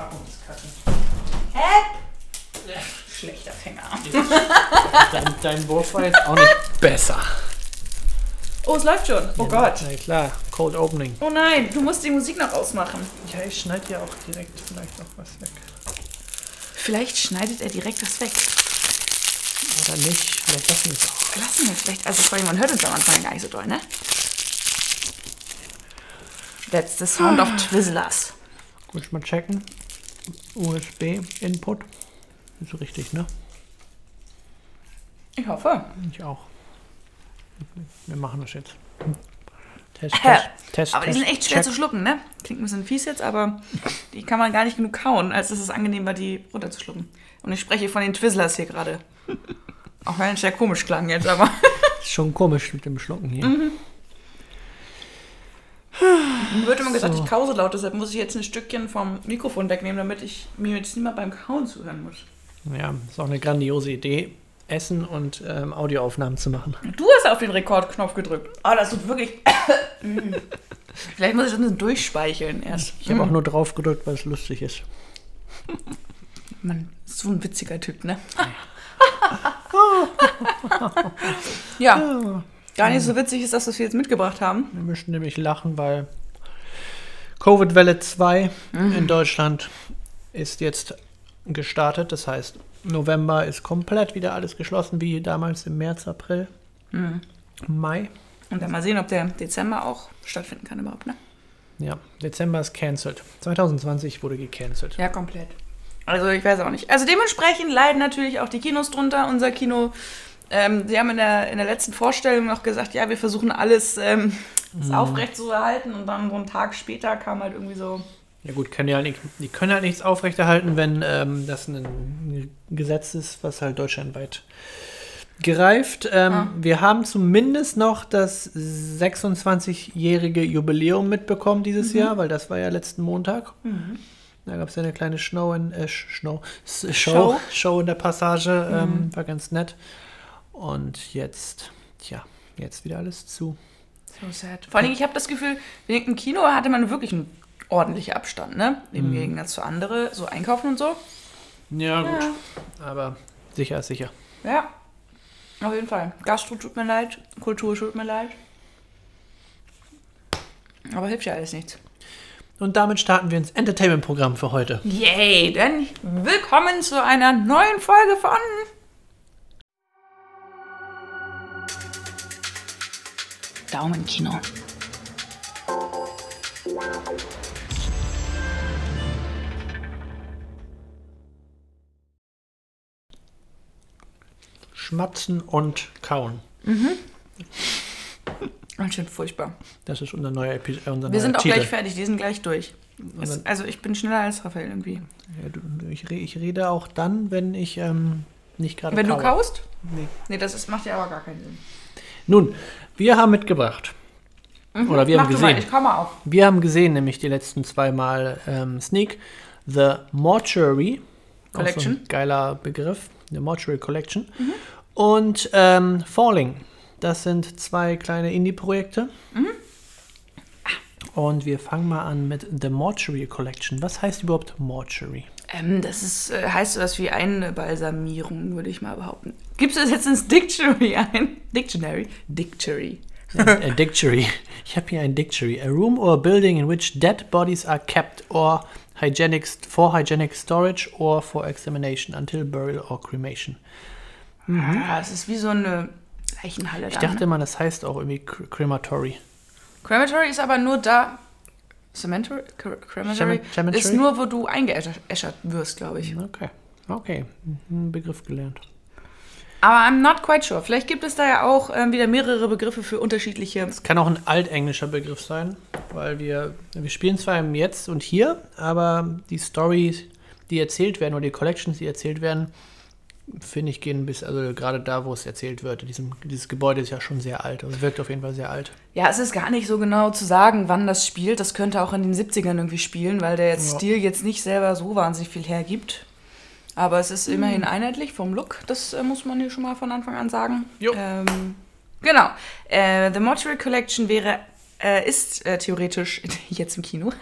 Packungskacke. Hä? Schlechter Fänger. Dein, dein Wurf war jetzt auch nicht besser. Oh, es läuft schon. Oh Gott. Na klar, Cold Opening. Oh nein, du musst die Musik noch ausmachen. Ja, ich schneide ja auch direkt vielleicht noch was weg. Vielleicht schneidet er direkt das weg. Oder nicht, vielleicht lassen wir es auch. Lassen wir es vielleicht. Also vor allem, man hört uns am Anfang gar nicht so doll, ne? That's the sound of Twizzlers. Gut, ich mal checken. USB-Input. Ist so richtig, ne? Ich hoffe. Ich auch. Wir machen das jetzt. Test, Hä? Test, Test. Aber die Test, sind echt schwer check. zu schlucken, ne? Klingt ein bisschen fies jetzt, aber die kann man gar nicht genug kauen, als dass es angenehm war, die runterzuschlucken. Und ich spreche von den Twizzlers hier gerade. Auch wenn es sehr komisch klang jetzt, aber. Ist schon komisch mit dem Schlucken hier. Mhm. Mir wird immer gesagt, So. ich kause laut, deshalb muss ich jetzt ein Stückchen vom Mikrofon wegnehmen, damit ich mir jetzt nicht mehr beim Kauen zuhören muss. Ja, ist auch eine grandiose Idee, Essen und ähm, Audioaufnahmen zu machen. Du hast auf den Rekordknopf gedrückt. Oh, das tut wirklich. Mm. Vielleicht muss ich das ein bisschen durchspeicheln erst. Ich habe auch nur drauf gedrückt, weil es lustig ist. Man ist so ein witziger Typ, ne? ja, gar nicht so witzig ist das, was wir jetzt mitgebracht haben. Wir müssen nämlich lachen, weil Covid-Welle 2 in Deutschland ist jetzt gestartet. Das heißt, November ist komplett wieder alles geschlossen, wie damals im März, April, Mai. Und dann mal sehen, ob der Dezember auch stattfinden kann überhaupt, ne? Ja, Dezember ist cancelled. 2020 wurde gecancelt. Ja, komplett. Also ich weiß auch nicht. Also dementsprechend leiden natürlich auch die Kinos drunter. Unser Kino, ähm, sie haben in der, in der letzten Vorstellung noch gesagt, ja, wir versuchen alles ähm, das aufrecht zu erhalten. Und dann so einen Tag später kam halt irgendwie so, Ja gut, können ja halt nicht, die können halt nichts aufrechterhalten, wenn ähm, das ein Gesetz ist, was halt deutschlandweit gereift. Ähm, Ah. Wir haben zumindest noch das 26-jährige Jubiläum mitbekommen dieses Jahr, weil das war ja letzten Montag. Da gab es ja eine kleine Show in, äh, Show, Show, Show? Show in der Passage, ähm, war ganz nett. Und jetzt, tja, jetzt wieder alles zu. so sad. Vor allem, ich habe das Gefühl, im Kino hatte man wirklich einen ordentlichen Abstand, ne? Im Gegensatz zu anderen, so einkaufen und so. Ja, gut. Aber sicher ist sicher. Ja, auf jeden Fall. Gastro tut mir leid, Kultur tut mir leid. Aber hilft ja alles nichts. Und damit starten wir ins Entertainment-Programm für heute. Yay, denn willkommen zu einer neuen Folge von Daumenkino. Schmatzen und Kauen. Ganz schön furchtbar. Das ist unser neuer, Epi äh, unser Wir sind auch Titel. gleich fertig, die sind gleich durch. Es, also ich bin schneller als Raphael irgendwie. Ja, du, ich, ich rede auch dann, wenn ich ähm, nicht gerade Wenn du kaue. kaust? Nee. Nee, das ist, macht ja aber gar keinen Sinn. Nun, wir haben mitgebracht. Oder wir haben du mal, gesehen. ich komme auf. Wir haben gesehen, nämlich die letzten zwei Mal ähm, Sneak, The Mortuary. So Collection. ein geiler Begriff. The Mortuary Collection. Und ähm, Falling. Das sind zwei kleine Indie-Projekte. Und wir fangen mal an mit The Mortuary Collection. Was heißt überhaupt Mortuary? Ähm, das ist, äh, heißt sowas wie Einbalsamierung, würde ich mal behaupten. Gibst du das jetzt ins Dictionary ein? Dictionary? Dictionary. A dictionary. Ich habe hier ein dictionary. A room or a building in which dead bodies are kept or hygienic for hygienic storage or for examination until burial or cremation. Ah, es ist wie so eine Leichenhalle Ich da. dachte ne? mal, das heißt auch irgendwie Cr- Crematory. Crematory ist aber nur da. Cemetery? Cre- Crematory Cem- Cemetery? ist nur, wo du eingeäschert wirst, glaube ich. Okay. Okay. Ein Begriff gelernt. Aber I'm not quite sure. Vielleicht gibt es da ja auch ähm, wieder mehrere Begriffe für unterschiedliche. Es kann auch ein altenglischer Begriff sein, weil wir, wir spielen zwar im Jetzt und Hier, aber die Stories, die erzählt werden oder die Collections, die erzählt werden, finde ich, gehen bis, also gerade da, wo es erzählt wird. Diesem, dieses Gebäude ist ja schon sehr alt und wirkt auf jeden Fall sehr alt. Ja, es ist gar nicht so genau zu sagen, wann das spielt. Das könnte auch in den 70ern irgendwie spielen, weil der jetzt Ja. Stil jetzt nicht selber so wahnsinnig viel hergibt. Aber es ist immerhin einheitlich vom Look. Das äh, muss man hier schon mal von Anfang an sagen. Jo. Ähm, genau. Äh, The Mortuary Collection wäre, äh, ist äh, theoretisch jetzt im Kino.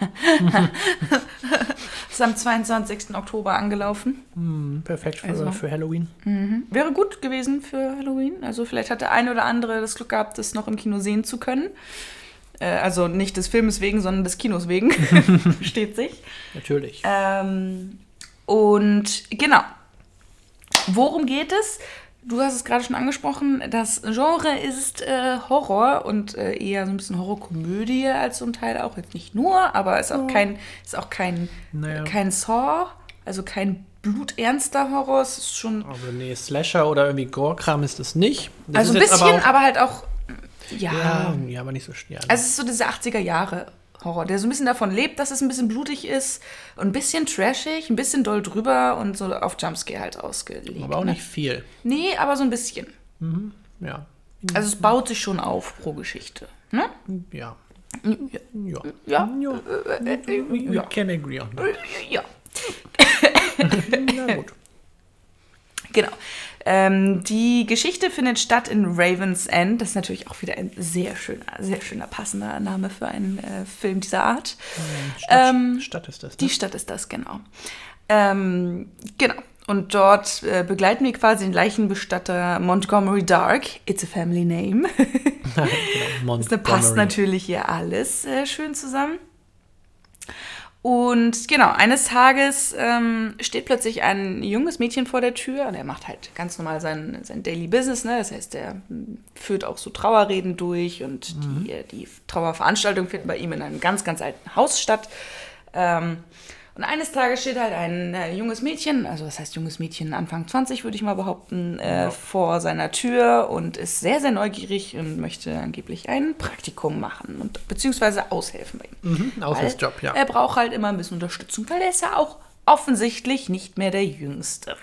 Ist am 22. Oktober angelaufen. Hm, perfekt für, Also. für Halloween. Wäre gut gewesen für Halloween. Also vielleicht hat der eine oder andere das Glück gehabt, das noch im Kino sehen zu können. Äh, also nicht des Filmes wegen, sondern des Kinos wegen. Versteht sich. Natürlich. Ähm, und genau. Worum geht es? Du hast es gerade schon angesprochen. Das Genre ist äh, Horror und äh, eher so ein bisschen Horrorkomödie als zum Teil auch. Jetzt nicht nur, aber ist auch kein, ist auch kein, Naja. kein Saw, also kein bluternster Horror. Es ist schon Also nee, Slasher oder irgendwie Gore-Kram ist es nicht. Das Also ein bisschen, auch- aber, halt auch. Ja. Ja, ja, aber nicht so schnell. Also es ist so dieser 80er Jahre Horror, der so ein bisschen davon lebt, dass es ein bisschen blutig ist und ein bisschen trashig, ein bisschen doll drüber und so auf Jumpscare halt ausgelegt. aber auch ne? nicht viel. Nee, aber so ein bisschen. Ja. Also es baut sich schon auf pro Geschichte. Ne? Ja. Ja. Ja. Ja. Ja. We can agree on that. Ja. Na gut. Genau. Ähm, die Geschichte findet statt in Raven's End. Das ist natürlich auch wieder ein sehr schöner, sehr schöner passender Name für einen äh, Film dieser Art. Stadt, Ähm, Stadt ist das, ne? Die Stadt ist das, genau. Ähm, genau. Und dort äh, begleiten wir quasi den Leichenbestatter Montgomery Dark. It's a family name. genau. Das passt natürlich hier alles äh, schön zusammen. Und genau, eines Tages ähm, steht plötzlich ein junges Mädchen vor der Tür und er macht halt ganz normal sein, sein Daily Business, ne? Das heißt, er mm, führt auch so Trauerreden durch und die, äh, die Trauerveranstaltung findet bei ihm in einem ganz, ganz alten Haus statt. Ähm, und eines Tages steht halt ein äh, junges Mädchen, also was heißt junges Mädchen, Anfang 20 würde ich mal behaupten, äh, vor seiner Tür und ist sehr, sehr neugierig und möchte angeblich ein Praktikum machen und beziehungsweise aushelfen bei ihm. Mhm, Aushilfsjob, ja. Er braucht halt immer ein bisschen Unterstützung, weil er ist ja auch offensichtlich nicht mehr der Jüngste.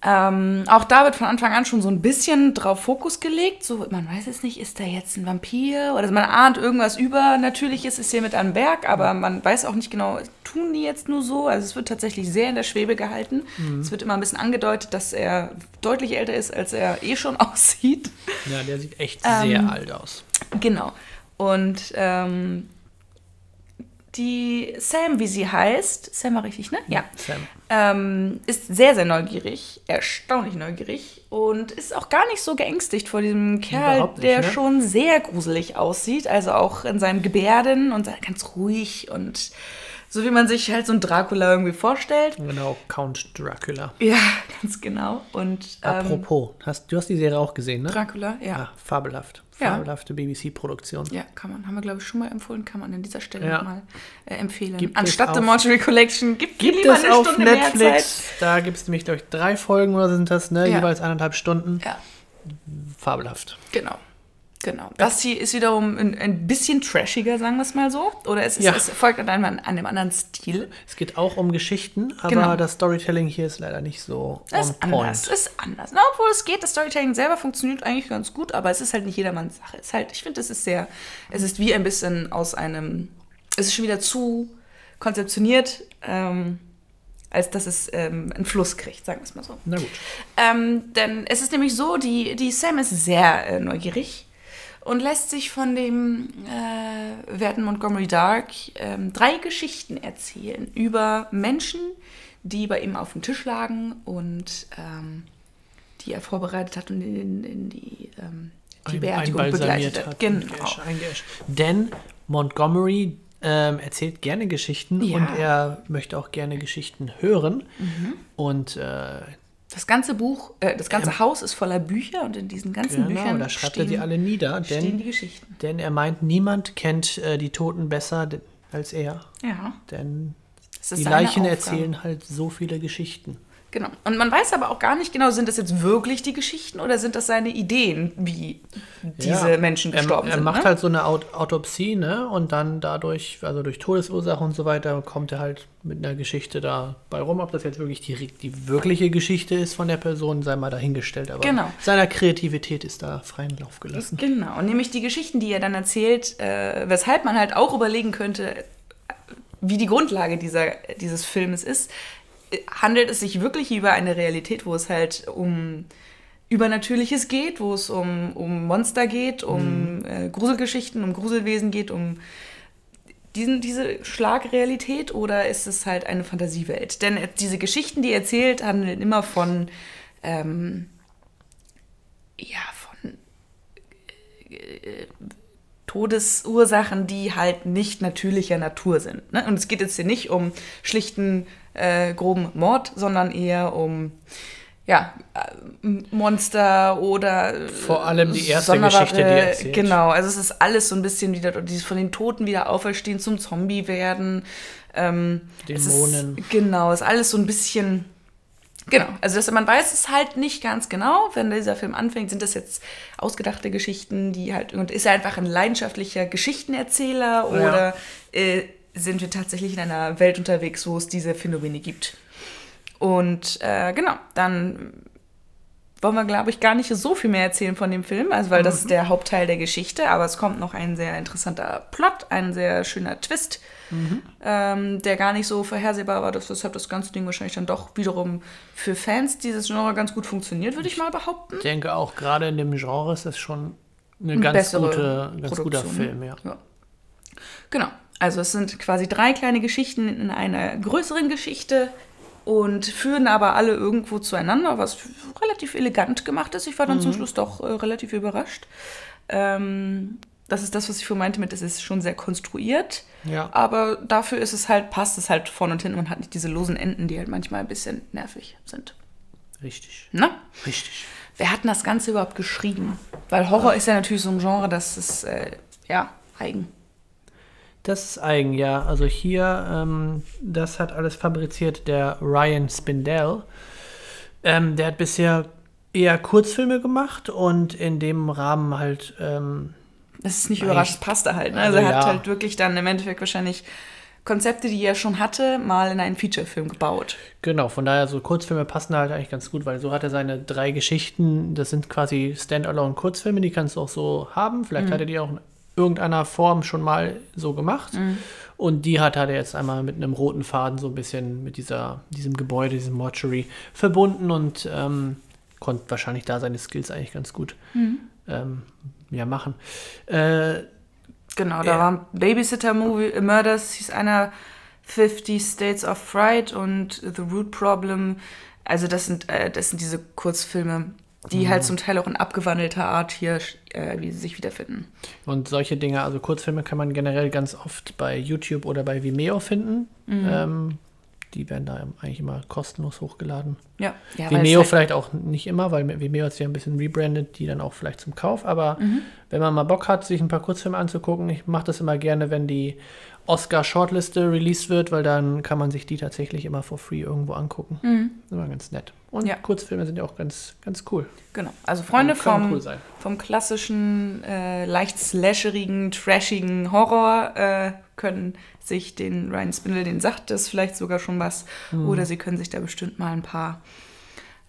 Ähm, auch da wird von Anfang an schon so ein bisschen drauf Fokus gelegt. So, man weiß es nicht, ist da jetzt ein Vampir? Oder man ahnt irgendwas Übernatürliches ist hier mit am Berg, aber man weiß auch nicht genau, tun die jetzt nur so? Also es wird tatsächlich sehr in der Schwebe gehalten. Es wird immer ein bisschen angedeutet, dass er deutlich älter ist, als er eh schon aussieht. Ja, der sieht echt Ähm, sehr alt aus. Genau. Und ähm, die Sam, wie sie heißt, Sam war richtig, ne? Ja. Sam. Ähm, ist sehr, sehr neugierig, erstaunlich neugierig und ist auch gar nicht so geängstigt vor diesem Kerl, nicht, der ne? schon sehr gruselig aussieht. Also auch in seinem Gebärden und ganz ruhig und so wie man sich halt so einen Dracula irgendwie vorstellt. Genau, Count Dracula. Ja, ganz genau. Und ähm, Apropos, hast, du hast die Serie auch gesehen, ne? Dracula, ja. Ah, fabelhaft. Ja. Fabelhafte BBC-Produktion. Ja, kann man, haben wir glaube ich schon mal empfohlen, kann man an dieser Stelle Ja. nochmal äh, empfehlen. Gibt Anstatt The Mortuary Collection gibt, Gibt es eine auf Stunde. Netflix. Da gibt es nämlich, glaube ich, drei Folgen oder sind das, ne? Ja. Jeweils eineinhalb Stunden. Ja, Fabelhaft. genau. Genau. Das hier ist wiederum ein, ein bisschen trashiger, sagen wir es mal so. Oder es, ist, Ja. es folgt an einem, an einem anderen Stil. Es geht auch um Geschichten, aber Genau. das Storytelling hier ist leider nicht so Das ist anders. point. ist anders. Na, obwohl es geht, das Storytelling selber funktioniert eigentlich ganz gut, aber es ist halt nicht jedermanns Sache. Es ist halt, ich finde, es ist sehr, es ist wie ein bisschen aus einem, es ist schon wieder zu konzeptioniert, ähm, als dass es ähm, einen Fluss kriegt, sagen wir es mal so. Na gut. Ähm, denn es ist nämlich so, die, die Sam ist sehr äh, neugierig und lässt sich von dem äh, werten Montgomery Dark ähm, drei Geschichten erzählen über Menschen, die bei ihm auf dem Tisch lagen und ähm, die er vorbereitet hat und in, in die, ähm, die Ein- Beerdigung begleitet hat. Genau. Denn Montgomery ähm, erzählt gerne Geschichten Ja. und er möchte auch gerne Geschichten hören. Mhm. Und äh, Das ganze Buch, äh, das ganze Haus ist voller Bücher und in diesen ganzen genau, Büchern da schreibt stehen, er die alle nieder. stehen Denn, die Geschichten. denn er meint, niemand kennt äh, die Toten besser als er. Ja, Denn die Leichen Aufgabe. erzählen halt so viele Geschichten. Genau. Und man weiß aber auch gar nicht genau, sind das jetzt wirklich die Geschichten oder sind das seine Ideen, wie diese Ja. Menschen Er, gestorben er sind? macht ne? halt so eine Aut Autopsie, ne? Und dann dadurch, also durch Todesursache und so weiter, kommt er halt mit einer Geschichte da bei rum. Ob das jetzt wirklich die, die wirkliche Geschichte ist von der Person, sei mal dahingestellt. Aber Genau. seiner Kreativität ist da freien Lauf gelassen. Genau. Und nämlich die Geschichten, die er dann erzählt, äh, weshalb man halt auch überlegen könnte, wie die Grundlage dieser, dieses Filmes ist, handelt es sich wirklich über eine Realität, wo es halt um Übernatürliches geht, wo es um, um Monster geht, um äh, Gruselgeschichten, um Gruselwesen geht, um diesen, diese Schlagrealität oder ist es halt eine Fantasiewelt? Denn äh, diese Geschichten, die er erzählt, handeln immer von, ähm, ja, von äh, Todesursachen, die halt nicht natürlicher Natur sind. Ne? Und es geht jetzt hier nicht um schlichten, äh, groben Mord, sondern eher um ja, äh, Monster oder Vor allem die erste Geschichte, die er erzählt. Genau, also es ist alles so ein bisschen wieder, dieses von den Toten wieder auferstehen zum Zombie werden. Ähm, es Dämonen. Ist, genau, ist alles so ein bisschen. Genau, also dass man weiß es halt nicht ganz genau, wenn dieser Film anfängt, sind das jetzt ausgedachte Geschichten, die halt, und ist er einfach ein leidenschaftlicher Geschichtenerzähler oder äh, sind wir tatsächlich in einer Welt unterwegs, wo es diese Phänomene gibt? Und äh, genau, dann wollen wir, glaube ich, gar nicht so viel mehr erzählen von dem Film, also weil das ist der Hauptteil der Geschichte, aber es kommt noch ein sehr interessanter Plot, ein sehr schöner Twist, ähm, der gar nicht so vorhersehbar war, dass weshalb das ganze Ding wahrscheinlich dann doch wiederum für Fans dieses Genre ganz gut funktioniert, würde ich mal behaupten. Ich denke auch, gerade in dem Genre ist es schon eine ganz, gute, ganz guter Film, ja. ja. Genau. Also es sind quasi drei kleine Geschichten in einer größeren Geschichte und führen aber alle irgendwo zueinander, was relativ elegant gemacht ist. Ich war dann zum Schluss doch äh, relativ überrascht. Ähm, das ist das, was ich vorhin meinte mit, es ist schon sehr konstruiert. Ja. Aber dafür ist es halt, passt es halt vorne und hinten. Man hat nicht diese losen Enden, die halt manchmal ein bisschen nervig sind. Richtig. Na? Richtig. Wer hat denn das Ganze überhaupt geschrieben? Weil Horror ist ja natürlich so ein Genre, das ist, äh, ja, eigen. Das ist eigen, ja. Also hier, ähm, das hat alles fabriziert der Ryan Spindell. Ähm, der hat bisher eher Kurzfilme gemacht und in dem Rahmen halt, ähm, Das ist nicht überraschend, das passte halt. Ne? Also er Also hat ja. halt wirklich dann im Endeffekt wahrscheinlich Konzepte, die er schon hatte, mal in einen Featurefilm gebaut. genau, von daher so Kurzfilme passen halt eigentlich ganz gut, weil so hat er seine drei Geschichten, das sind quasi Standalone Kurzfilme, die kannst du auch so haben. Vielleicht hat er die auch irgendeiner Form schon mal so gemacht. Und die hat, er jetzt einmal mit einem roten Faden so ein bisschen mit dieser, diesem Gebäude, diesem Mortuary verbunden und ähm, konnte wahrscheinlich da seine Skills eigentlich ganz gut ähm, ja, machen. Äh, Genau, da Ja. war Babysitter Movie, äh, Murders hieß einer 50 States of Fright und The Root Problem. Also das sind, äh, das sind diese Kurzfilme, die halt zum Teil auch in abgewandelter Art hier äh, wie sie sich wiederfinden. Und solche Dinge, also Kurzfilme kann man generell ganz oft bei YouTube oder bei Vimeo finden. Ähm, die werden da eigentlich immer kostenlos hochgeladen. Ja, ja Vimeo halt, vielleicht auch nicht immer, weil Vimeo hat sich ja ein bisschen rebrandet, die dann auch vielleicht zum Kauf. Aber Mhm. wenn man mal Bock hat, sich ein paar Kurzfilme anzugucken, ich mache das immer gerne, wenn die Oscar-Shortliste released wird, weil dann kann man sich die tatsächlich immer for free irgendwo angucken. Mhm. Immer ganz nett. Und Ja. Kurzfilme sind ja auch ganz, ganz cool. Genau. Also Freunde vom, cool vom klassischen, äh, leicht slasherigen, trashigen Horror äh, können sich den Ryan Spindle, den sagt das vielleicht sogar schon was. Hm. Oder sie können sich da bestimmt mal ein paar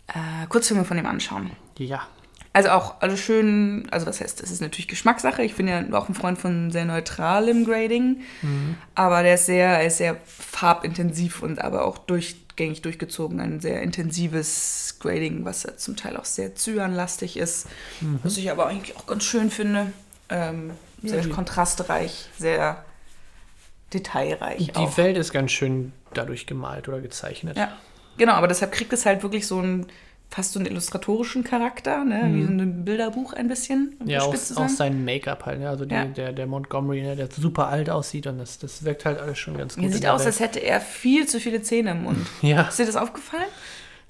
äh, Kurzfilme von ihm anschauen. Ja. Also auch alles schön, also was heißt, das ist natürlich Geschmackssache. Ich bin ja auch ein Freund von sehr neutralem Grading, aber der ist sehr, er ist sehr farbintensiv und aber auch durchgängig durchgezogen. Ein sehr intensives Grading, was ja zum Teil auch sehr zyanlastig ist, was ich aber eigentlich auch ganz schön finde. Ähm, Ja, sehr die- kontrastreich, sehr detailreich Die auch. Welt ist ganz schön dadurch gemalt oder gezeichnet. Ja, genau, aber deshalb kriegt es halt wirklich so einen fast so einen illustratorischen Charakter, ne? wie so ein Bilderbuch ein bisschen. um Mhm. Ja, aus, zu sein. Make-up halt. Ne? Also die, Ja. der, der Montgomery, ne? der super alt aussieht und das, das wirkt halt alles schon ganz gut. In sieht aus, Welt. als hätte er viel zu viele Zähne im Mund. Ja, Ist dir das aufgefallen?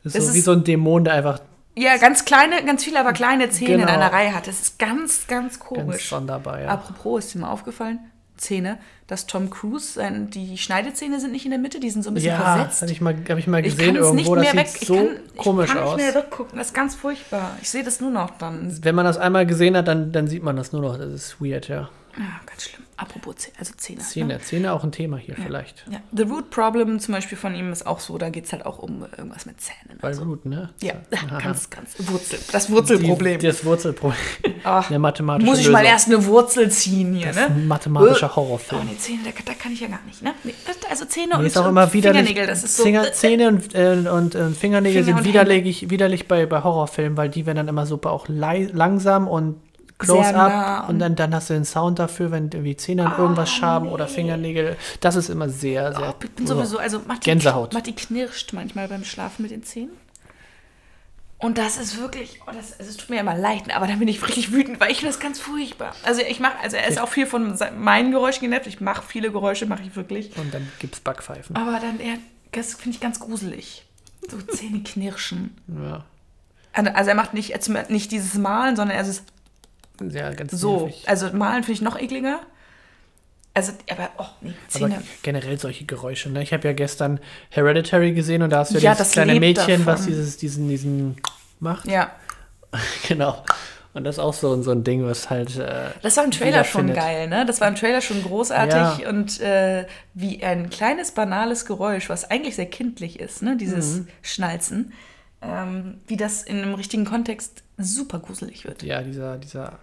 das ist das so wie ist- so ein Dämon, der einfach Ja, ganz kleine, ganz viele, aber kleine Zähne in Genau. einer Reihe hat. Das ist ganz, ganz ganz komisch. sonderbar, ja. Apropos, ist dir mal aufgefallen? Zähne, dass Tom Cruise, sein, die Schneidezähne sind nicht in der Mitte, die sind so ein bisschen Ja, versetzt. habe ich, mal- hab ich mal Ich gesehen nicht irgendwo. Das mehr sieht weg. Ich so kann, komisch ich kann aus. nicht mehr weggucken. Das ist ganz furchtbar. Ich sehe das nur noch dann. Wenn man das einmal gesehen hat, dann, dann sieht man das nur noch. Das ist weird, ja. Ja, ganz schlimm. Apropos Zähne, also Zähne. Ne? Zähne, Zähne auch ein Thema hier vielleicht. Ja. The Root Problem zum Beispiel von ihm ist auch so, da geht es halt auch um irgendwas mit Zähnen. Bei Root, ne? Ja, Aha. ganz, ganz Wurzel. Das Wurzelproblem. Die, das Wurzelproblem. Ah, Eine mathematische muss ich mal Lösung. erst eine Wurzel ziehen hier, Das ist ne? ein mathematischer Oh, Horrorfilm. nee, Zähne, da, da kann ich ja gar nicht, ne? Nee, das- also Zähne Nee, und, ist auch und immer widerlich. Fingernägel, das ist so... Finger, Zähne und, äh, und äh, Fingernägel Finger sind und widerlich, widerlich bei, bei Horrorfilmen, weil die werden dann immer super auch langsam und Close-up nah und dann, dann hast du den Sound dafür, wenn irgendwie Zähne an irgendwas schaben oder Fingernägel. Das ist immer sehr, sehr. Oh, ich bin sowieso, also Matti, Gänsehaut. Matti knirscht manchmal beim Schlafen mit den Zähnen. Und das ist wirklich, oh, das, also es tut mir immer leid, aber da bin ich richtig wütend, weil ich finde das ganz furchtbar. Also ich mache, also er ist auch viel von meinen Geräuschen genervt. Ich mache viele Geräusche, mache ich wirklich. Und dann gibt's Backpfeifen. Aber dann eher, das finde ich ganz gruselig. So Zähne knirschen. Ja. Also er macht nicht, er nicht dieses Malen, sondern er ist Ja, ganz so. nervig. Also Malen finde ich noch ekliger. Also, aber, oh, nee, Aber Zähne. generell solche Geräusche. Ne? Ich habe ja gestern Hereditary gesehen und da hast du ja, Ja, dieses das kleine Mädchen, was davon. dieses, diesen, diesen macht. Ja. genau. Und das ist auch so, so ein Ding, was halt. Äh, Das war im Trailer schon wiederfindet. geil, ne? Das war im Trailer schon großartig Ja. und äh, wie ein kleines, banales Geräusch, was eigentlich sehr kindlich ist, ne? Dieses Mhm. Schnalzen, ähm, wie das in einem richtigen Kontext super gruselig wird. Ja, dieser, dieser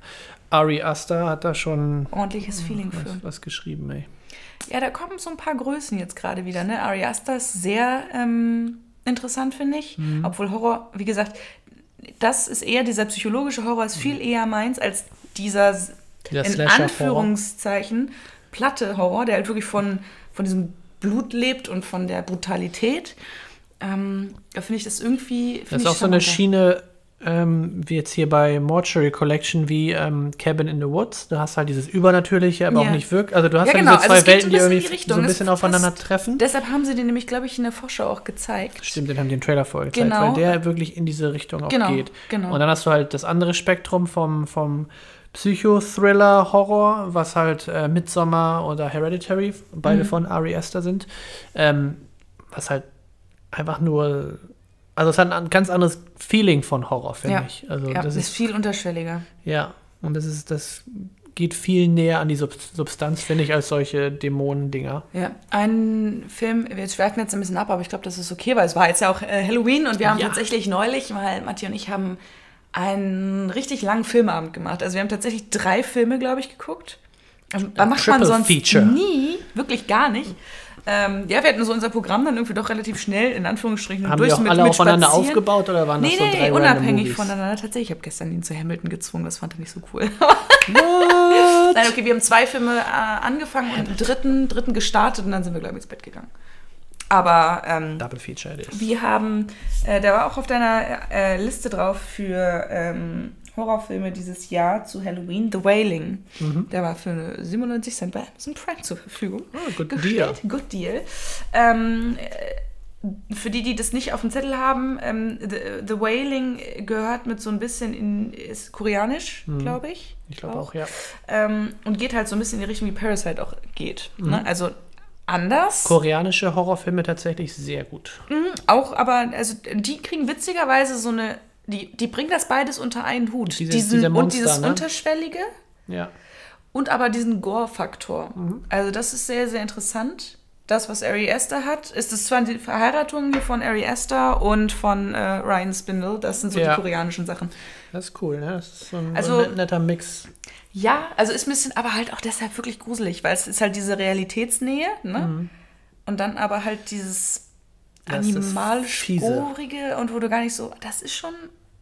Ari Aster hat da schon Ordentliches Feeling für. was, was geschrieben, ey. Ja, da kommen so ein paar Größen jetzt gerade wieder, ne? Ari Aster ist sehr ähm, interessant, finde ich. Mhm. Obwohl Horror, wie gesagt, das ist eher, dieser psychologische Horror ist viel eher meins als dieser, Mhm. Dieser in. Anführungszeichen platte Horror, der halt wirklich von, von diesem Blut lebt und von der Brutalität. Ähm, da finde ich das irgendwie. Das ist ich auch so eine. Schiene, ähm, wie jetzt hier bei Mortuary Collection, wie ähm, Cabin in the Woods. Du hast halt dieses Übernatürliche, aber Ja. auch nicht wirklich. Also du hast Ja, ja, genau. diese Also zwei geht Welten, die irgendwie die so ein bisschen aufeinander treffen. Deshalb haben sie den nämlich, glaube ich, in der Vorschau auch gezeigt. Stimmt, den haben die im Trailer vorgezeigt, Genau. weil der wirklich in diese Richtung auch Genau, geht. genau. Und dann hast du halt das andere Spektrum vom, vom Psychothriller-Horror, was halt äh, Midsommar oder Hereditary, beide Mhm. von Ari Aster sind. Ähm, was halt einfach nur. Also es hat ein ganz anderes Feeling von Horror, finde Ja. ich. Also ja, das ist viel unterschwelliger. ja, und das ist, das geht viel näher an die Sub Substanz, finde ich, als solche Dämonen-Dinger. Ja, ein Film, wir schwerten jetzt ein bisschen ab, aber ich glaube, das ist okay, weil es war jetzt ja auch äh, Halloween und wir haben Ja. tatsächlich neulich, weil Matti und ich haben einen richtig langen Filmabend gemacht. Also wir haben tatsächlich drei Filme, glaube ich, geguckt. Da macht man sonst Feature. nie, wirklich gar nicht. Ähm, ja, wir hatten so unser Programm dann irgendwie doch relativ schnell, in Anführungsstrichen, Haben durch die auch mit, alle mit aufeinander Spazieren. aufgebaut oder waren Nee, das so nee, drei unabhängig voneinander. Tatsächlich, ich habe gestern ihn zu Hamilton gezwungen, das fand er nicht so cool. Nein, okay, wir haben zwei Filme äh, angefangen und einen dritten, dritten gestartet und dann sind wir, glaube ich, ins Bett gegangen. Aber ähm, Double Feature wir haben, äh, der war auch auf deiner äh, Liste drauf für ähm, Horrorfilme dieses Jahr zu Halloween, The Wailing. Mhm. Der war für 97 Cent bei Amazon Prime zur Verfügung. Oh, good gestellt. deal. Good deal. Ähm, äh, für die, die das nicht auf dem Zettel haben, ähm, The, The Wailing gehört mit so ein bisschen in, ist koreanisch, glaube ich. Ich glaube auch, ja. Ähm, und geht halt so ein bisschen in die Richtung, wie Parasite auch geht. Mhm. Ne? Also anders. Koreanische Horrorfilme tatsächlich sehr gut. Mhm, auch, aber also die kriegen witzigerweise so eine, die, die bringen das beides unter einen Hut. Dieses- diesen, diese und Monster, dieses ne? Unterschwellige Ja. und aber diesen Gore-Faktor. Mhm. Also das ist sehr, sehr interessant. Das, was Ari Aster hat, ist es zwar die Verheiratung hier von Ari Aster und von äh, Ryan Spindle. Das sind so Ja. die koreanischen Sachen. Das ist cool, ne? Das ist so ein, Also- so ein net- netter Mix. Ja, also ist ein bisschen, aber halt auch deshalb wirklich gruselig, weil es ist halt diese Realitätsnähe, ne? Und dann aber halt dieses Mhm. Das ist animalisch fiese. gorige und wo du gar nicht so, das ist schon,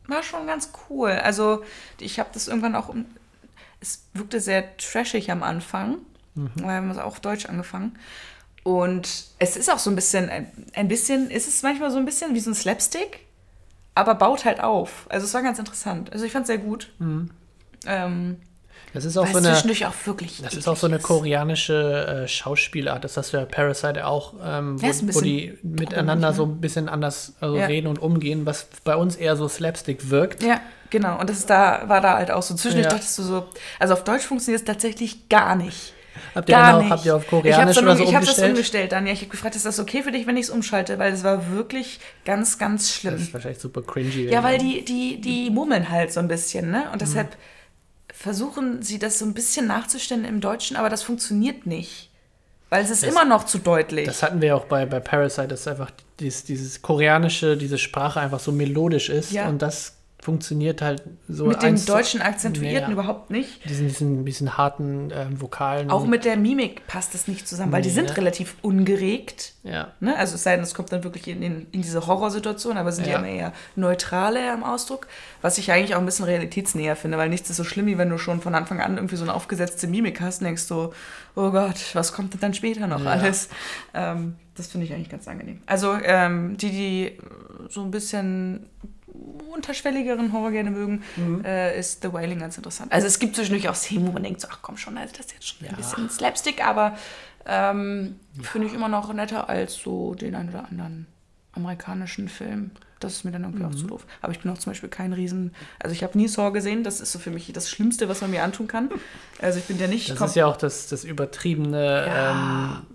war schon ganz cool. Also ich habe das irgendwann auch, es wirkte sehr trashig am Anfang, Mhm. weil wir haben es auch auf Deutsch angefangen. Und es ist auch so ein bisschen, ein, bisschen, ist es manchmal so ein bisschen wie so ein Slapstick, aber baut halt auf. Also es war ganz interessant. Also ich fand es sehr gut. Ähm, Das ist auch weil so eine. zwischendurch auch wirklich Das ist auch so eine koreanische äh, Schauspielart. Das hast du ja Parasite auch, ähm, wo, wo die miteinander komisch, so ein bisschen anders also Ja. reden und umgehen, was bei uns eher so Slapstick wirkt. Ja, genau. Und das da, war da halt auch so. Zwischendurch Ja. dachtest du so, also auf Deutsch funktioniert es tatsächlich gar nicht. Habt ihr, Gar auch, nicht. habt ihr auf ich habe Koreanisch oder so ich hab das umgestellt? umgestellt dann. Ja, ich habe gefragt, ist das okay für dich, wenn ich es umschalte? Weil es war wirklich ganz, ganz schlimm. Das ist wahrscheinlich super cringy. Ja, weil die, die, die murmeln halt so ein bisschen, ne? Und deshalb versuchen sie das so ein bisschen nachzustellen im Deutschen, aber das funktioniert nicht. Weil es ist immer noch zu deutlich. Das hatten wir ja auch bei, bei Parasite, dass einfach dieses, dieses koreanische, diese Sprache einfach so melodisch ist Ja. und das funktioniert halt so. Mit dem zu- deutschen Akzentuierten Ja. überhaupt nicht. Diesen, diesen bisschen harten ähm, Vokalen. Auch mit der Mimik passt das nicht zusammen, weil die Nee, sind ne? relativ ungeregt. Ja. Ne? Also es sei denn, es kommt dann wirklich in, in, in diese Horrorsituation, aber sind Ja. die immer eher neutraler im Ausdruck, was ich eigentlich auch ein bisschen realitätsnäher finde, weil nichts ist so schlimm, wie wenn du schon von Anfang an irgendwie so eine aufgesetzte Mimik hast und denkst so, oh Gott, was kommt denn dann später noch Ja. alles? Ähm, das finde ich eigentlich ganz angenehm. Also ähm, die, die so ein bisschen unterschwelligeren Horror gerne mögen, Mhm. äh, ist The Wailing ganz interessant. Also es gibt zwischendurch auch Szenen, wo man denkt, so, ach komm schon, also das ist jetzt schon Ja. ein bisschen Slapstick, aber ähm, finde ich immer noch netter als so den einen oder anderen amerikanischen Film. Das ist mir dann irgendwie Mhm. auch zu doof. Aber ich bin auch zum Beispiel kein Riesen. Also ich habe nie Saw gesehen. Das ist so für mich das Schlimmste, was man mir antun kann. Also ich bin ja nicht. Das ist ja auch das, das übertriebene, Ja. ähm,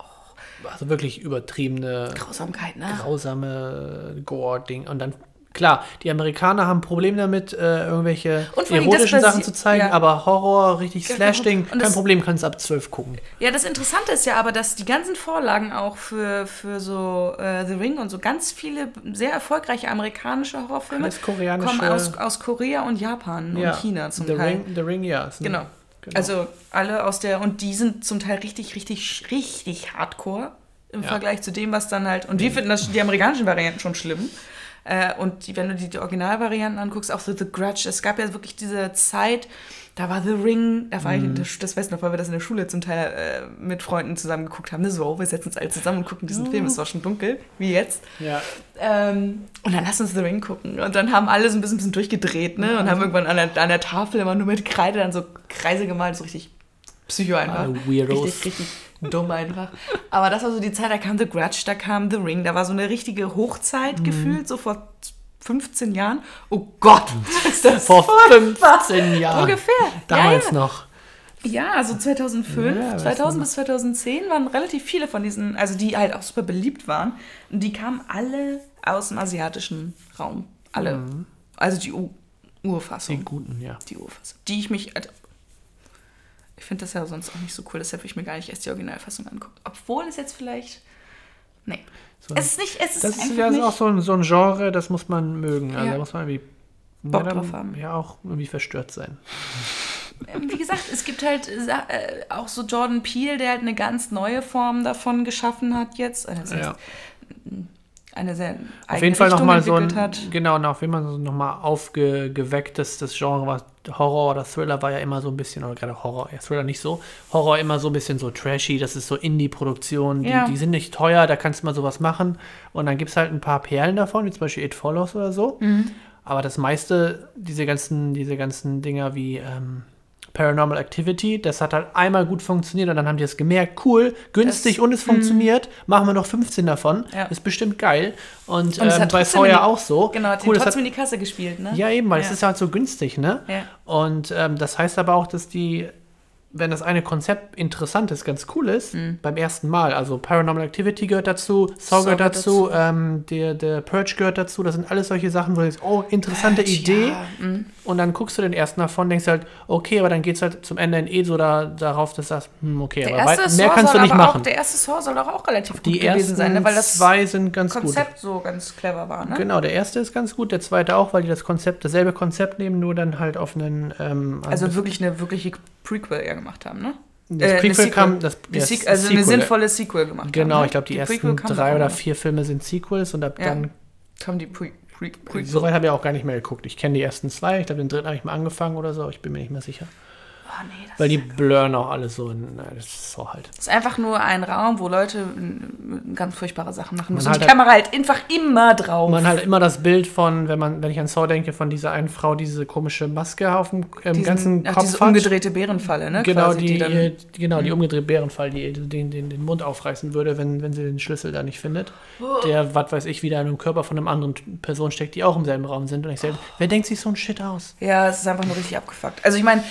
also wirklich übertriebene, Grausamkeit, ne? grausame Gore-Ding. Und dann, klar, die Amerikaner haben ein Problem damit, äh, irgendwelche erotischen Sachen zu zeigen, ja. aber Horror, richtig Ja, Slash-Ding, kein Problem, kannst ab 12 gucken. Ja, das Interessante ist ja aber, dass die ganzen Vorlagen auch für, für so äh, The Ring und so ganz viele sehr erfolgreiche amerikanische Horrorfilme Alles koreanische- kommen aus, aus Korea und Japan und China zum The Teil. Ring, The Ring, ja. Genau. Genau. Also alle aus der, und die sind zum Teil richtig, richtig, richtig hardcore im Ja. Vergleich zu dem, was dann halt, und wir finden das, die amerikanischen Varianten schon schlimm. Äh, und die, wenn du die, die Originalvarianten anguckst, auch so The Grudge, es gab ja wirklich diese Zeit, da war The Ring, da war Mhm. ich, das, das weiß noch, weil wir das in der Schule zum Teil äh, mit Freunden zusammen geguckt haben. Ne? So, wir setzen uns alle zusammen und gucken diesen Film, es war schon dunkel, wie jetzt. Ja. Ähm, und dann lass uns The Ring gucken. Und dann haben alle so ein bisschen, bisschen durchgedreht, ne? Und haben irgendwann an der, an der Tafel immer nur mit Kreide dann so Kreise gemalt, so richtig Psycho einfach. Alle Weirdos. Richtig, richtig dumm einfach. Aber das war so die Zeit, da kam The Grudge, da kam The Ring, da war so eine richtige Hochzeit gefühlt, so vor 15 Jahren. Oh Gott, ist das Vor furchtbar. 15 Jahren. Ungefähr. Damals ja, ja. noch. Ja, so 2005, Ja, weißt 2000 du. bis 2010 waren relativ viele von diesen, also die halt auch super beliebt waren. Und die kamen alle aus dem asiatischen Raum. Alle. Also die U Urfassung. Die guten, ja. Die Urfassung. Die ich mich. Ich finde das ja sonst auch nicht so cool, deshalb will ich mir gar nicht erst die Originalfassung angucken. Obwohl es jetzt vielleicht. Nee. So. Es ist nicht. Es ist Das ist ja nicht. auch so ein, so ein Genre, das muss man mögen. Also Ja. da muss man irgendwie Bock ja, drauf haben. Ja, auch irgendwie verstört sein. Ähm, Wie gesagt, es gibt halt äh, auch so Jordan Peele, der halt eine ganz neue Form davon geschaffen hat jetzt. Also das heißt, Ja. Eine sehr Auf jeden Fall nochmal so ein, hat. genau, auf jeden Fall so nochmal aufgeweckt, dass das Genre war, Horror oder Thriller war ja immer so ein bisschen, oder gerade Horror, ja, Thriller nicht so, Horror immer so ein bisschen so trashy, das ist so Indie-Produktion, die, Ja. die sind nicht teuer, da kannst du mal sowas machen und dann gibt es halt ein paar Perlen davon, wie zum Beispiel It Follows oder so, Mhm. aber das meiste, diese ganzen, diese ganzen Dinger wie ähm, Paranormal Activity, das hat halt einmal gut funktioniert und dann haben die es gemerkt, cool, günstig Das- mhm. und es funktioniert, machen wir noch 15 davon, Ja. ist bestimmt geil und, Und es ähm, hat bei trotzdem die- auch so. Genau, hat cool, den das hat, trotzdem in die Kasse gespielt, ne? ja, eben, weil es Ja. ist halt so günstig, ne? Ja. Und ähm, das heißt aber auch, dass die, wenn das eine Konzept interessant ist, ganz cool ist, beim ersten Mal, also Paranormal Activity gehört dazu, Saw Mhm. Gehört dazu, dazu. ähm, der, der Purge gehört dazu, das sind alles solche Sachen, wo du denkst, oh, interessante Purge, Idee. ja, mhm. Und dann guckst du den ersten davon, denkst halt, okay, aber dann geht es halt zum Ende in eh so da, darauf, dass du sagst, hm, okay, Der aber weit, mehr kannst du nicht machen. Auch, der erste Saw soll doch auch relativ gut Die gewesen sein, ne? weil das zwei sind ganz gut. Konzept so ganz clever war, ne? Genau, der erste ist ganz gut, der zweite auch, weil die das Konzept, dasselbe Konzept nehmen, nur dann halt auf einen. Ähm, Also wirklich eine wirkliche Prequel eher gemacht haben, ne? das äh, eine Prequel kam. Das, Die ja, das also eine Sequel. sinnvolle Sequel gemacht Genau, haben. ne? ich glaube, die, Prequel ersten drei oder vier Filme sind Sequels und ab Ja. dann. Kam die Pre Pre Prequel. Soweit habe ich auch gar nicht mehr geguckt. Ich kenne die ersten zwei, ich glaube, den dritten habe ich mal angefangen oder so, ich bin mir nicht mehr sicher. Oh, nee, das Weil die blurren auch alle so. In, das ist so halt. ist einfach nur ein Raum, wo Leute mm, ganz furchtbare Sachen machen müssen. Man Und die hat Kamera halt einfach immer drauf. Man hat immer das Bild von, wenn man, wenn ich an Saw denke, von dieser einen Frau, die diese komische Maske auf dem ähm, Diesen- ganzen ach, Kopf diese hat. umgedrehte Bärenfalle, ne? Genau, quasi, die, dann- äh, genau, die umgedrehte Bärenfall, die den, den, den Mund aufreißen würde, wenn, wenn sie den Schlüssel da nicht findet. Oh. Der, was weiß ich, wieder in einem Körper von einer anderen Person steckt, die auch im selben Raum sind. Und ich sage, wer denkt sich so ein Shit aus? ja, es ist einfach nur richtig abgefuckt. Also ich meine,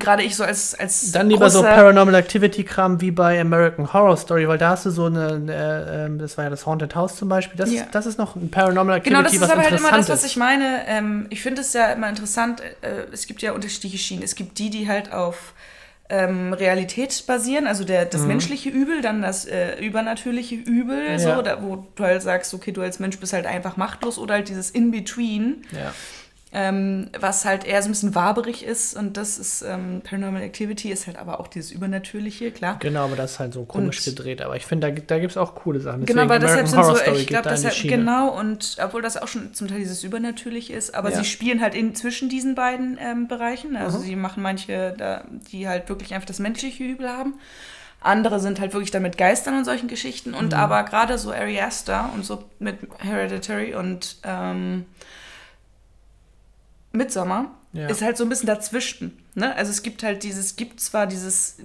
gerade ich so als als Dann lieber so Paranormal Activity-Kram wie bei American Horror Story, weil da hast du so eine, eine ähm, das war ja das Haunted House zum Beispiel, das, Ja. ist, das ist noch ein Paranormal Activity, Genau, das ist was aber halt immer das, was ich meine. Ähm, ich finde es ja immer interessant, äh, es gibt ja unterschiedliche Schienen. Es gibt die, die halt auf ähm, Realität basieren, also der, das menschliche Übel, dann das äh, übernatürliche Übel, Ja. so, da, wo du halt sagst, okay, du als Mensch bist halt einfach machtlos oder halt dieses In-Between. Ja. Ähm, was halt eher so ein bisschen waberig ist und das ist ähm, Paranormal Activity, ist halt aber auch dieses Übernatürliche, klar. Genau, aber das ist halt so komisch Und- gedreht. Aber ich finde, da, gibt- da gibt es auch coole Sachen. Genau, Deswegen weil deshalb American sind so, Story ich glaube, geht da in die deshalb, Schiene. genau, und obwohl das auch schon zum Teil dieses Übernatürliche ist, aber Ja. sie spielen halt in zwischen diesen beiden ähm, Bereichen. Also Mhm. sie machen manche, da, die halt wirklich einfach das menschliche Übel haben. Andere sind halt wirklich dann mit Geistern und solchen Geschichten. Und Mhm. aber gerade so Ari Aster und so mit Hereditary und ähm, Midsommar Ja. ist halt so ein bisschen dazwischen. Ne? Also es gibt halt dieses, gibt zwar dieses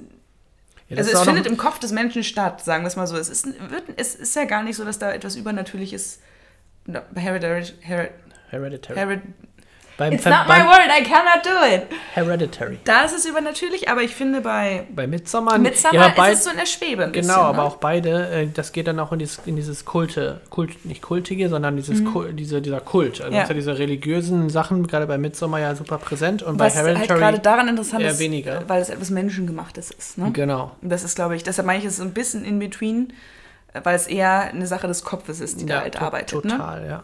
Ja, also es findet im Kopf des Menschen statt, sagen wir es mal so. Es ist, wird, es ist ja gar nicht so, dass da etwas Übernatürliches no, Hereditary. Hered, Hereditary. Beim, it's not my word, I cannot do it. Hereditary. Da ist es übernatürlich, aber ich finde bei Bei Midsommar, Midsommar ja, bei, ist es so in der Schwebe. Ein Genau, bisschen, aber ne? auch beide, äh, das geht dann auch in dieses, in dieses Kulte, Kult, nicht kultige, sondern dieses Kul- diese, dieser Kult. Also Mhm. Ja. ja diese religiösen Sachen, gerade bei Midsommar ja super präsent und bei Was halt Hereditary. gerade daran interessant eher ist, weniger. weil es etwas Menschengemachtes ist. Ne? genau. Und Das ist, glaube ich, deshalb meine ich, es ist so ein bisschen in between, äh, weil es eher eine Sache des Kopfes ist, die da halt arbeitet. Ne? Total, ja.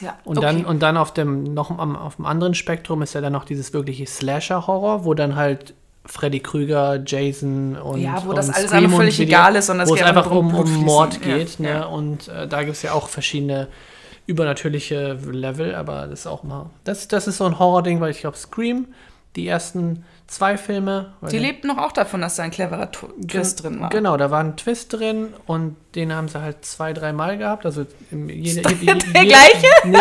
Ja. Und, okay. dann, und dann auf dem, noch am, auf dem anderen Spektrum ist ja dann noch dieses wirkliche Slasher-Horror, wo dann halt Freddy Krüger, Jason und Ja, wo das und alles Scream völlig die- egal ist, sondern es wo es geht einfach um, um. Mord Ja, geht. Ne? ja. Und äh, da gibt es ja auch verschiedene übernatürliche Level, aber das ist auch mal. Das, das ist so ein Horror-Ding, weil ich glaube, Scream, die ersten zwei Filme. Die lebten noch auch davon, dass da ein cleverer Twist drin war. Genau, da war ein Twist drin und den haben sie halt zwei, dreimal gehabt. Also im, jede, der gleiche?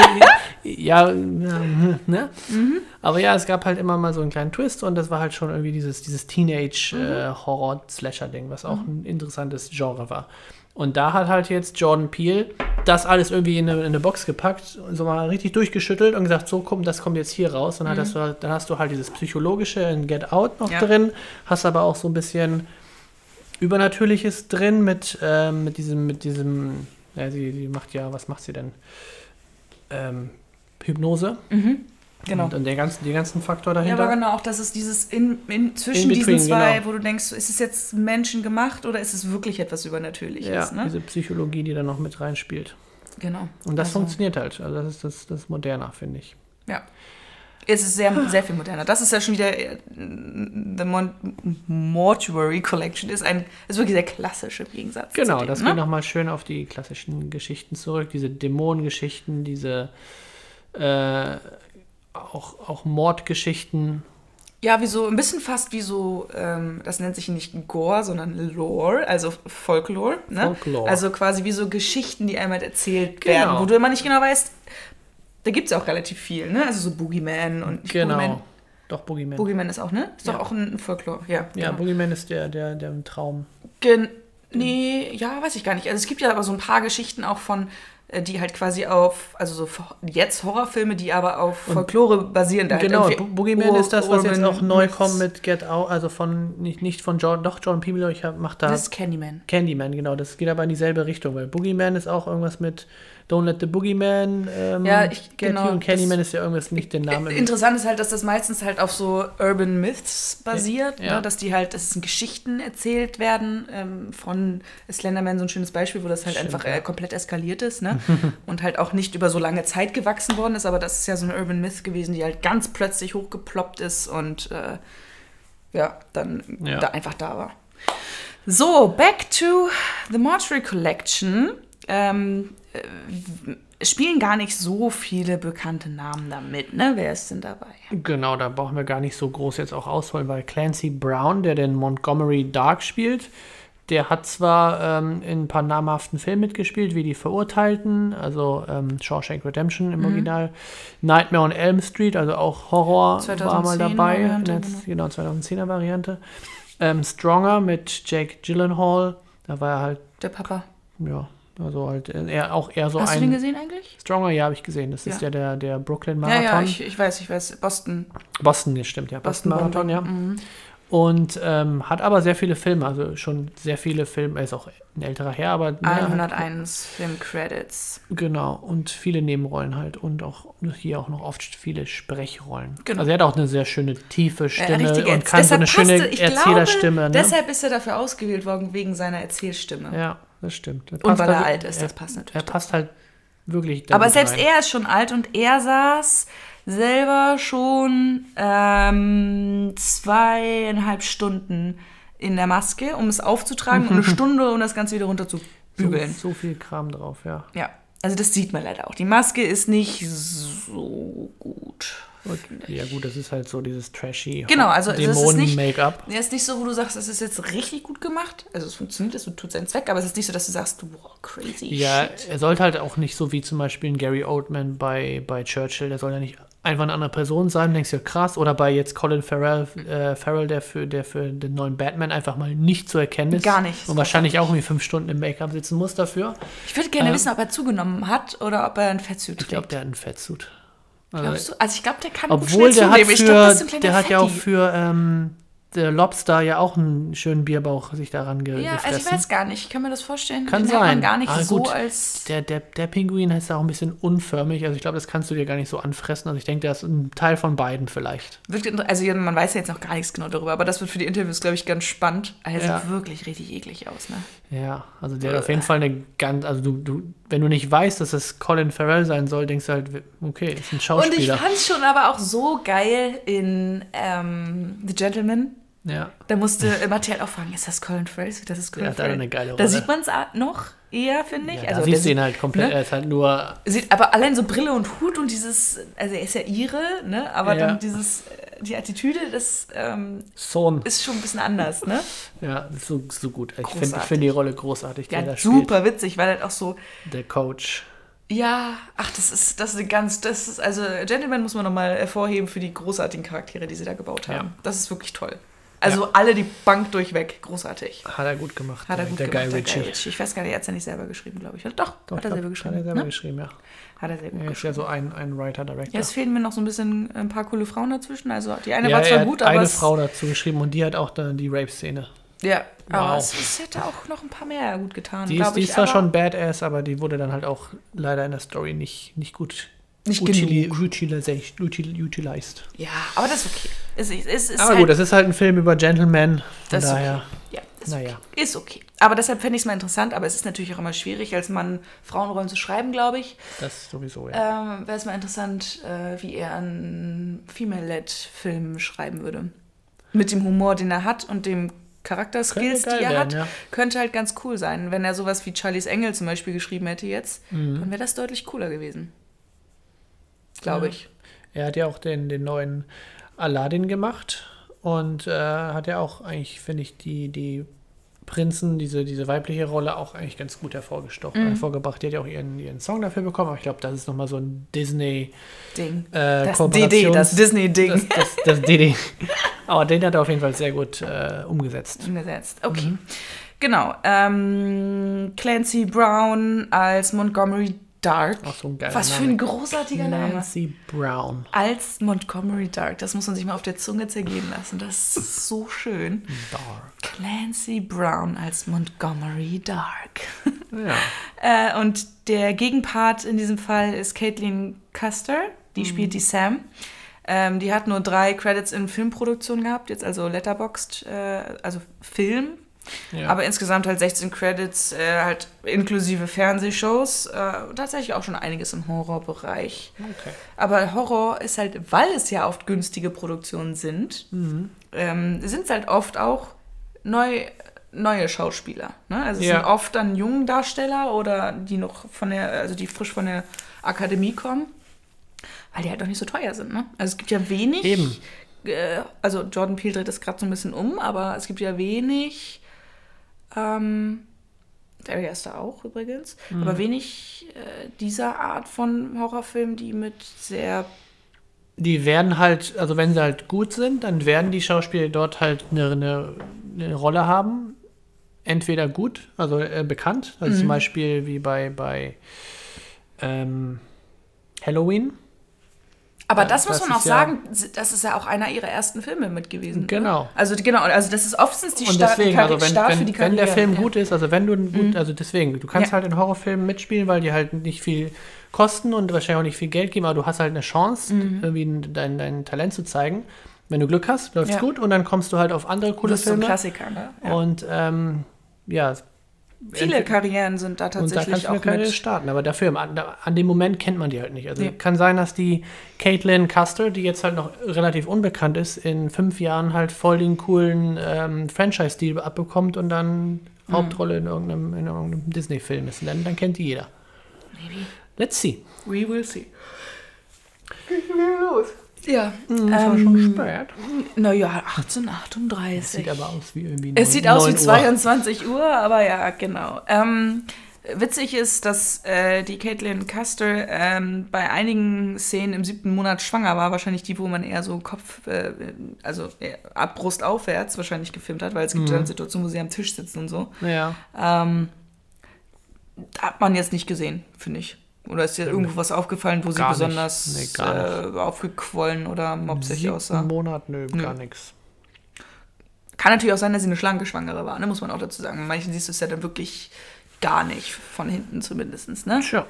Ja, ne? Mhm. Aber ja, es gab halt immer mal so einen kleinen Twist und das war halt schon irgendwie dieses, dieses Teenage-Horror-Slasher-Ding, was auch Mhm. ein interessantes Genre war. Und da hat halt jetzt Jordan Peele das alles irgendwie in eine, in eine Box gepackt und so mal richtig durchgeschüttelt und gesagt, so komm, das kommt jetzt hier raus. Und dann, hast, du, dann hast du halt dieses Psychologische in Get Out noch Mhm. Ja. drin, hast aber auch so ein bisschen Übernatürliches drin mit, ähm, mit diesem, mit diesem, ja, sie, sie macht ja, was macht sie denn? Ähm, Hypnose. Genau. Und, der ganzen, den ganzen Faktor Ja, dahinter. aber genau, auch das ist dieses in, in zwischen In between, diesen zwei, genau. wo du denkst, ist es jetzt menschengemacht oder ist es wirklich etwas Übernatürliches? ja, ne? diese Psychologie, die da noch mit reinspielt. Genau. Und das Also, funktioniert halt. Also das ist das, das moderner, finde ich. Ja. Es ist sehr, sehr viel moderner. Das ist ja schon wieder äh, The Mon Mortuary Collection ist ein ist wirklich sehr klassisch im Gegensatz. Genau, dem, das ne? geht nochmal schön auf die klassischen Geschichten zurück. Diese Dämonengeschichten, diese äh, auch, auch Mordgeschichten. Ja, wie so, ein bisschen fast wie so, ähm, das nennt sich nicht Gore, sondern Lore, also Folklore. Ne? Folklore. Also quasi wie so Geschichten, die einmal erzählt Genau. werden, wo du immer nicht genau weißt, da gibt es ja auch relativ viel, ne? Also so Boogeyman und Genau. Boogeyman. Doch, Boogeyman. Boogeyman ist auch, ne? Ist Ja. doch auch ein Folklore, ja. ja, genau. Boogeyman ist der, der, der im Traum. Gen nee, ja, weiß ich gar nicht. Also es gibt ja aber so ein paar Geschichten auch von, die halt quasi auf, also so vor- jetzt Horrorfilme, die aber auf Folklore basieren. Da halt Genau, Bo- Boogeyman ist das, was jetzt auch neu kommt mit Get Out, also von, nicht, nicht von Jordan, doch Jordan Peele, ich hab, mach da Das ist Candyman. Candyman, genau, das geht aber in dieselbe Richtung, weil Boogeyman ist auch irgendwas mit Don't Let the Boogeyman ähm, Ja, ich- get genau, you und Candyman das- ist ja irgendwas nicht den Namen. Interessant ist halt, dass das meistens halt auf so Urban Myths basiert, Ja. Ne? dass die halt, dass es in Geschichten erzählt werden. Ähm, von Slenderman so ein schönes Beispiel, wo das halt Stimmt, einfach äh, komplett eskaliert ist ne? und halt auch nicht über so lange Zeit gewachsen worden ist, aber das ist ja so ein Urban Myth gewesen, die halt ganz plötzlich hochgeploppt ist und äh, ja, dann Ja. da einfach da war. So, back to the Mortuary Collection. Ähm, äh, spielen gar nicht so viele bekannte Namen damit, ne? Wer ist denn dabei? Genau, da brauchen wir gar nicht so groß jetzt auch ausholen, weil Clancy Brown, der den Montgomery Dark spielt, der hat zwar ähm, in ein paar namhaften Filmen mitgespielt, wie Die Verurteilten, also ähm, Shawshank Redemption Mhm. im Original, Nightmare on Elm Street, also auch Horror war mal 2010er dabei, Variante, der, genau, 2010er Variante. Ähm, Stronger mit Jake Gyllenhaal, da war er halt, Der Papa. ja, also halt äh, eher, auch eher so Hast ein... du den gesehen eigentlich? Stronger, ja, habe ich gesehen. Das ist Ja. ja der, der Brooklyn Ja, Marathon. ja, ich, ich weiß, ich weiß. Boston. Boston, das stimmt, ja. Boston, Marathon, ja. Mhm. Und ähm, hat aber sehr viele Filme, also schon sehr viele Filme, er ist auch ein älterer Herr, aber ja, 101 Film-Credits. genau, und viele Nebenrollen halt und auch hier auch noch oft viele Sprechrollen. Genau. Also er hat auch eine sehr schöne tiefe Stimme Äh, und kann so eine schöne passte- Erzählerstimme. Glaube, Ne? Deshalb ist er dafür ausgewählt worden, wegen seiner Erzählstimme. ja, das stimmt. Das Und weil er halt- alt ist, er, das passt Er natürlich. passt halt wirklich Aber selbst rein. er ist schon alt und er saß selber schon ähm, zweieinhalb Stunden in der Maske, um es aufzutragen und eine Stunde, um das Ganze wieder runter zu So, bügeln. so viel Kram drauf, ja. Ja, also das sieht man leider auch. Die Maske ist nicht so gut. Okay. Ja gut, das ist halt so dieses trashy Genau, also es ist nicht- Dämonen-Make-up. Ja, ist nicht so, wo du sagst, das ist jetzt richtig gut gemacht. Also es funktioniert, es tut seinen Zweck, aber es ist nicht so, dass du sagst, wow, crazy Ja, shit. er sollte halt auch nicht so wie zum Beispiel ein Gary Oldman bei, bei Churchill, der soll ja nicht einfach eine andere Person sein, denkst du, krass. Oder bei jetzt Colin Farrell, äh, Farrell der, für, der für den neuen Batman einfach mal nicht zu erkennen ist. Gar nicht. Und wahrscheinlich auch irgendwie fünf Stunden im Make-up sitzen muss dafür. Ich würde gerne Ähm, wissen, ob er zugenommen hat oder ob er ein Fettsuit Ich glaube, trägt. der hat einen Fettsuit. Glaubst du? Also ich glaube, der kann gut Obwohl schnell der hat zunehmen. Ich glaub, für, das ist so ein kleiner der hat ja auch Fetti. für ähm, der Lobster ja auch einen schönen Bierbauch sich daran ge Ja, gefressen. also ich weiß gar nicht. Ich kann mir das vorstellen. Kann Den sein. man gar nicht Ah, so gut. als... Der, der, der Pinguin ist ja auch ein bisschen unförmig. Also ich glaube, das kannst du dir gar nicht so anfressen. Also ich denke, der ist ein Teil von beiden vielleicht. Wirkt inter- Also ja, man weiß ja jetzt noch gar nichts genau darüber, aber das wird für die Interviews, glaube ich, ganz spannend. Er Ja. sieht wirklich richtig eklig aus, ne? Ja, also der hat auf jeden Fall eine ganz, also du, du, wenn du nicht weißt, dass es Colin Farrell sein soll, denkst du halt, okay, ist ein Und ich Schauspieler. fand es schon aber auch so geil in ähm, The Gentleman. Ja. Da musste Mattel auch fragen, ist das Colin Farrell? Das ist Colin da Farrell. eine geile Da Rolle. sieht man es noch eher, finde ich. ja, also da siehst du ihn halt komplett, ne? er ist halt nur, Sieht, aber allein so Brille und Hut und dieses, also er ist ja ihre, ne? Aber Ja. dann dieses, äh, die Attitüde, das ähm, ist schon ein bisschen anders, ne? Ja, so, so gut. Ich finde find die Rolle großartig, die Ja, er da super witzig, weil halt auch so, spielt. Der Coach. ja, ach, das ist, das ist eine ganz, das ist, also Gentleman muss man nochmal hervorheben für die großartigen Charaktere, die sie da gebaut haben. Ja. Das ist wirklich toll. Also alle die Bank durchweg, großartig. Hat er gut gemacht. Hat er der, gut der gemacht, Guy der Ritchie. Guy Ritchie. Ich weiß gar nicht, er hat es ja nicht selber geschrieben, glaube ich. Doch, Doch, hat er glaub, selber geschrieben. Hat er selber ne? geschrieben, ja. Hat er sehr gut Er ist geschrieben. ja so ein, ein Writer-Director. Ja, es fehlen mir noch so ein bisschen ein paar coole Frauen dazwischen. Also die eine ja, war zwar hat gut, aber eine Frau dazu geschrieben und die hat auch dann die Rape-Szene. ja, aber Wow. es, es hätte auch noch ein paar mehr gut getan. Die ist, die ich, ist zwar aber schon badass, aber die wurde dann halt auch leider in der Story nicht, nicht gut Nicht utili genug. utilized, util utilized. Ja, aber das ist okay. Es, es ist Aber halt, gut, das ist halt ein Film über Gentlemen. Von daher, ja, ist, naja. okay. ist okay. Aber deshalb fände ich es mal interessant, aber es ist natürlich auch immer schwierig, als Mann Frauenrollen zu schreiben, glaube ich. Das sowieso, ja. Ähm, Wäre es mal interessant, äh, wie er einen Female-Led-Film schreiben würde. Mit dem Humor, den er hat und dem Charakterskills, die er hat, werden, ja. könnte halt ganz cool sein. Wenn er sowas wie Charlies Engel zum Beispiel geschrieben hätte jetzt, Mhm. dann wäre das deutlich cooler gewesen. Glaube Ja. ich. Er hat ja auch den, den neuen Aladdin gemacht und äh, hat ja auch eigentlich, finde ich, die, die Prinzen, diese, diese weibliche Rolle auch eigentlich ganz gut hervorgestochen, Mhm. hervorgebracht. Die hat ja auch ihren, ihren Song dafür bekommen, aber ich glaube, das ist nochmal so ein Disney Ding. äh, Das DD, das Disney-Ding. Das, das, das DD. Aber den hat er auf jeden Fall sehr gut äh, umgesetzt. umgesetzt. Okay. Mhm. Genau. Ähm, Clancy Brown als Montgomery Dark. Auch so ein geiler Was für Name. ein großartiger Name. Nancy Brown. Als Montgomery Dark. Das muss man sich mal auf der Zunge zergehen lassen. Das ist so schön. Dark. Clancy Brown als Montgomery Dark. Ja. Äh, und der Gegenpart in diesem Fall ist Caitlin Custer. Die Mhm. spielt die Sam. Ähm, die hat nur drei Credits in Filmproduktion gehabt, jetzt also Letterboxd, äh, also Film. Ja. Aber insgesamt halt 16 Credits, äh, halt inklusive Fernsehshows. Äh, tatsächlich auch schon einiges im Horrorbereich. okay. Aber Horror ist halt, weil es ja oft günstige Produktionen sind, Mhm. ähm, sind es halt oft auch neu, neue Schauspieler. Ne? Also es Ja. sind oft dann jungen Darsteller oder die noch von der, also die frisch von der Akademie kommen, weil die halt auch nicht so teuer sind. Ne? Also es gibt ja wenig. Eben. Äh, also Jordan Peele dreht das gerade so ein bisschen um, aber es gibt ja wenig. Ähm, Ari Aster auch übrigens, Mhm. aber wenig äh, dieser Art von Horrorfilmen, die mit sehr Die werden halt, also wenn sie halt gut sind, dann werden die Schauspieler dort halt eine, eine, eine Rolle haben. Entweder gut, also äh, bekannt, also Mhm. zum Beispiel wie bei, bei ähm, Halloween. Aber Ja, das muss das man auch ist ja- sagen, das ist ja auch einer ihrer ersten Filme mit gewesen. ne? Genau. Also genau, also das ist oftens die Und Start, deswegen, also wenn, Start für wenn, die wenn der Karriere. Film ja. Mhm. gut ist, also wenn du gut, also deswegen, du kannst halt in Horrorfilmen mitspielen, weil die halt nicht viel kosten und wahrscheinlich auch nicht viel Geld geben, aber du hast halt eine Chance, irgendwie dein, dein Talent zu zeigen. Wenn du Glück hast, läuft's Mhm. Ja. gut und dann kommst du halt auf andere Du coole bist so ein Filme. Klassiker, ne? Ja. Und ähm, ja, Viele Karrieren sind da Und da tatsächlich kannst du eine auch Karriere mit. starten. Aber dafür, an, an dem Moment kennt man die halt nicht. Also Nee. kann sein, dass die Caitlin Custer, die jetzt halt noch relativ unbekannt ist, in fünf Jahren halt voll den coolen ähm, Franchise-Deal abbekommt und dann Mhm. Hauptrolle in irgendeinem, in irgendeinem Disney-Film ist. Dann, dann kennt die jeder. Maybe. Let's see. We will see. los. Ja. Hm, Das war Ähm, schon spät. Naja, 1838. Sieht aber aus wie irgendwie Es neun- sieht aus wie 9 Uhr. 22 Uhr, aber ja, genau. Ähm, witzig ist, dass äh, die Caitlin Custer ähm, bei einigen Szenen im siebten Monat schwanger war. Wahrscheinlich die, wo man eher so Kopf, äh, also eher ab Brust aufwärts wahrscheinlich gefilmt hat, weil es gibt Mhm. dann Situationen, wo sie am Tisch sitzen und so. Ja. Ähm, hat man jetzt nicht gesehen, finde ich. Oder ist dir irgendwo was aufgefallen, wo sie Gar besonders Nee, äh, aufgequollen oder mopsig aussah? Monat, nö, Nö. gar nichts. Kann natürlich auch sein, dass sie eine schlanke Schwangere war, ne? muss man auch dazu sagen. Manchen siehst du es ja dann wirklich gar nicht, von hinten zumindest. Ne? Tja.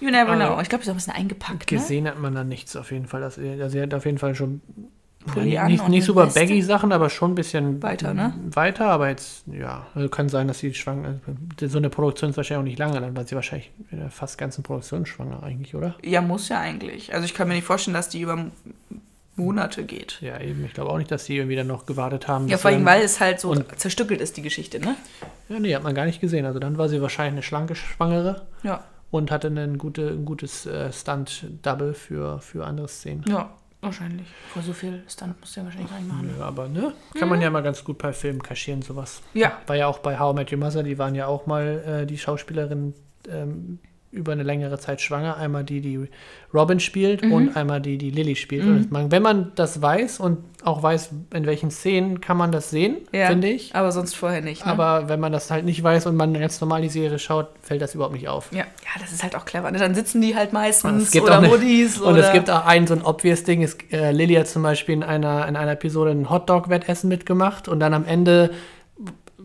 You never Also, know. Ich glaube, sie ist auch ein bisschen eingepackt. Ne? Gesehen hat man da nichts auf jeden Fall. Also sie hat auf jeden Fall schon Pulli an nicht, und nicht super baggy Sachen, aber schon ein bisschen Weiter, ne? Weiter, aber jetzt, ja, also kann sein, dass sie schwanger So eine Produktion ist wahrscheinlich auch nicht lange, dann war sie wahrscheinlich in der fast ganzen Produktion schwanger eigentlich, oder? Ja, muss ja eigentlich. Also ich kann mir nicht vorstellen, dass die über Monate geht. Ja, eben. Ich glaube auch nicht, dass die irgendwie dann noch gewartet haben. Ja, vor allem, weil es halt so zerstückelt ist, die Geschichte, ne? Ja, nee, hat man gar nicht gesehen. Also dann war sie wahrscheinlich eine schlanke Schwangere Ja. und hatte ein, gute, ein gutes äh, Stunt-Double für, für andere Szenen. Ja, wahrscheinlich. Vor so viel Stunt musst du ja wahrscheinlich gar nicht machen. Ja, aber ne, kann man ja mal ganz gut bei Filmen kaschieren, sowas. Ja. War ja auch bei How I Met Your Mother, die waren ja auch mal äh, die Schauspielerin ähm, über eine längere Zeit schwanger. Einmal die, die Robin spielt Mhm. und einmal die, die Lily spielt. Und man, wenn man das weiß und auch weiß, in welchen Szenen kann man das sehen, Ja, finde ich. Aber sonst vorher nicht. Ne? Aber wenn man das halt nicht weiß und man ganz normal die Serie schaut, fällt das überhaupt nicht auf. ja. ja, das ist halt auch clever. Ne? Dann sitzen die halt meistens oder eine- Hoodies Und oder es gibt auch ein so ein obvious Ding. Es, äh, Lilly hat zum Beispiel in einer, in einer Episode ein Hotdog-Wettessen mitgemacht und dann am Ende,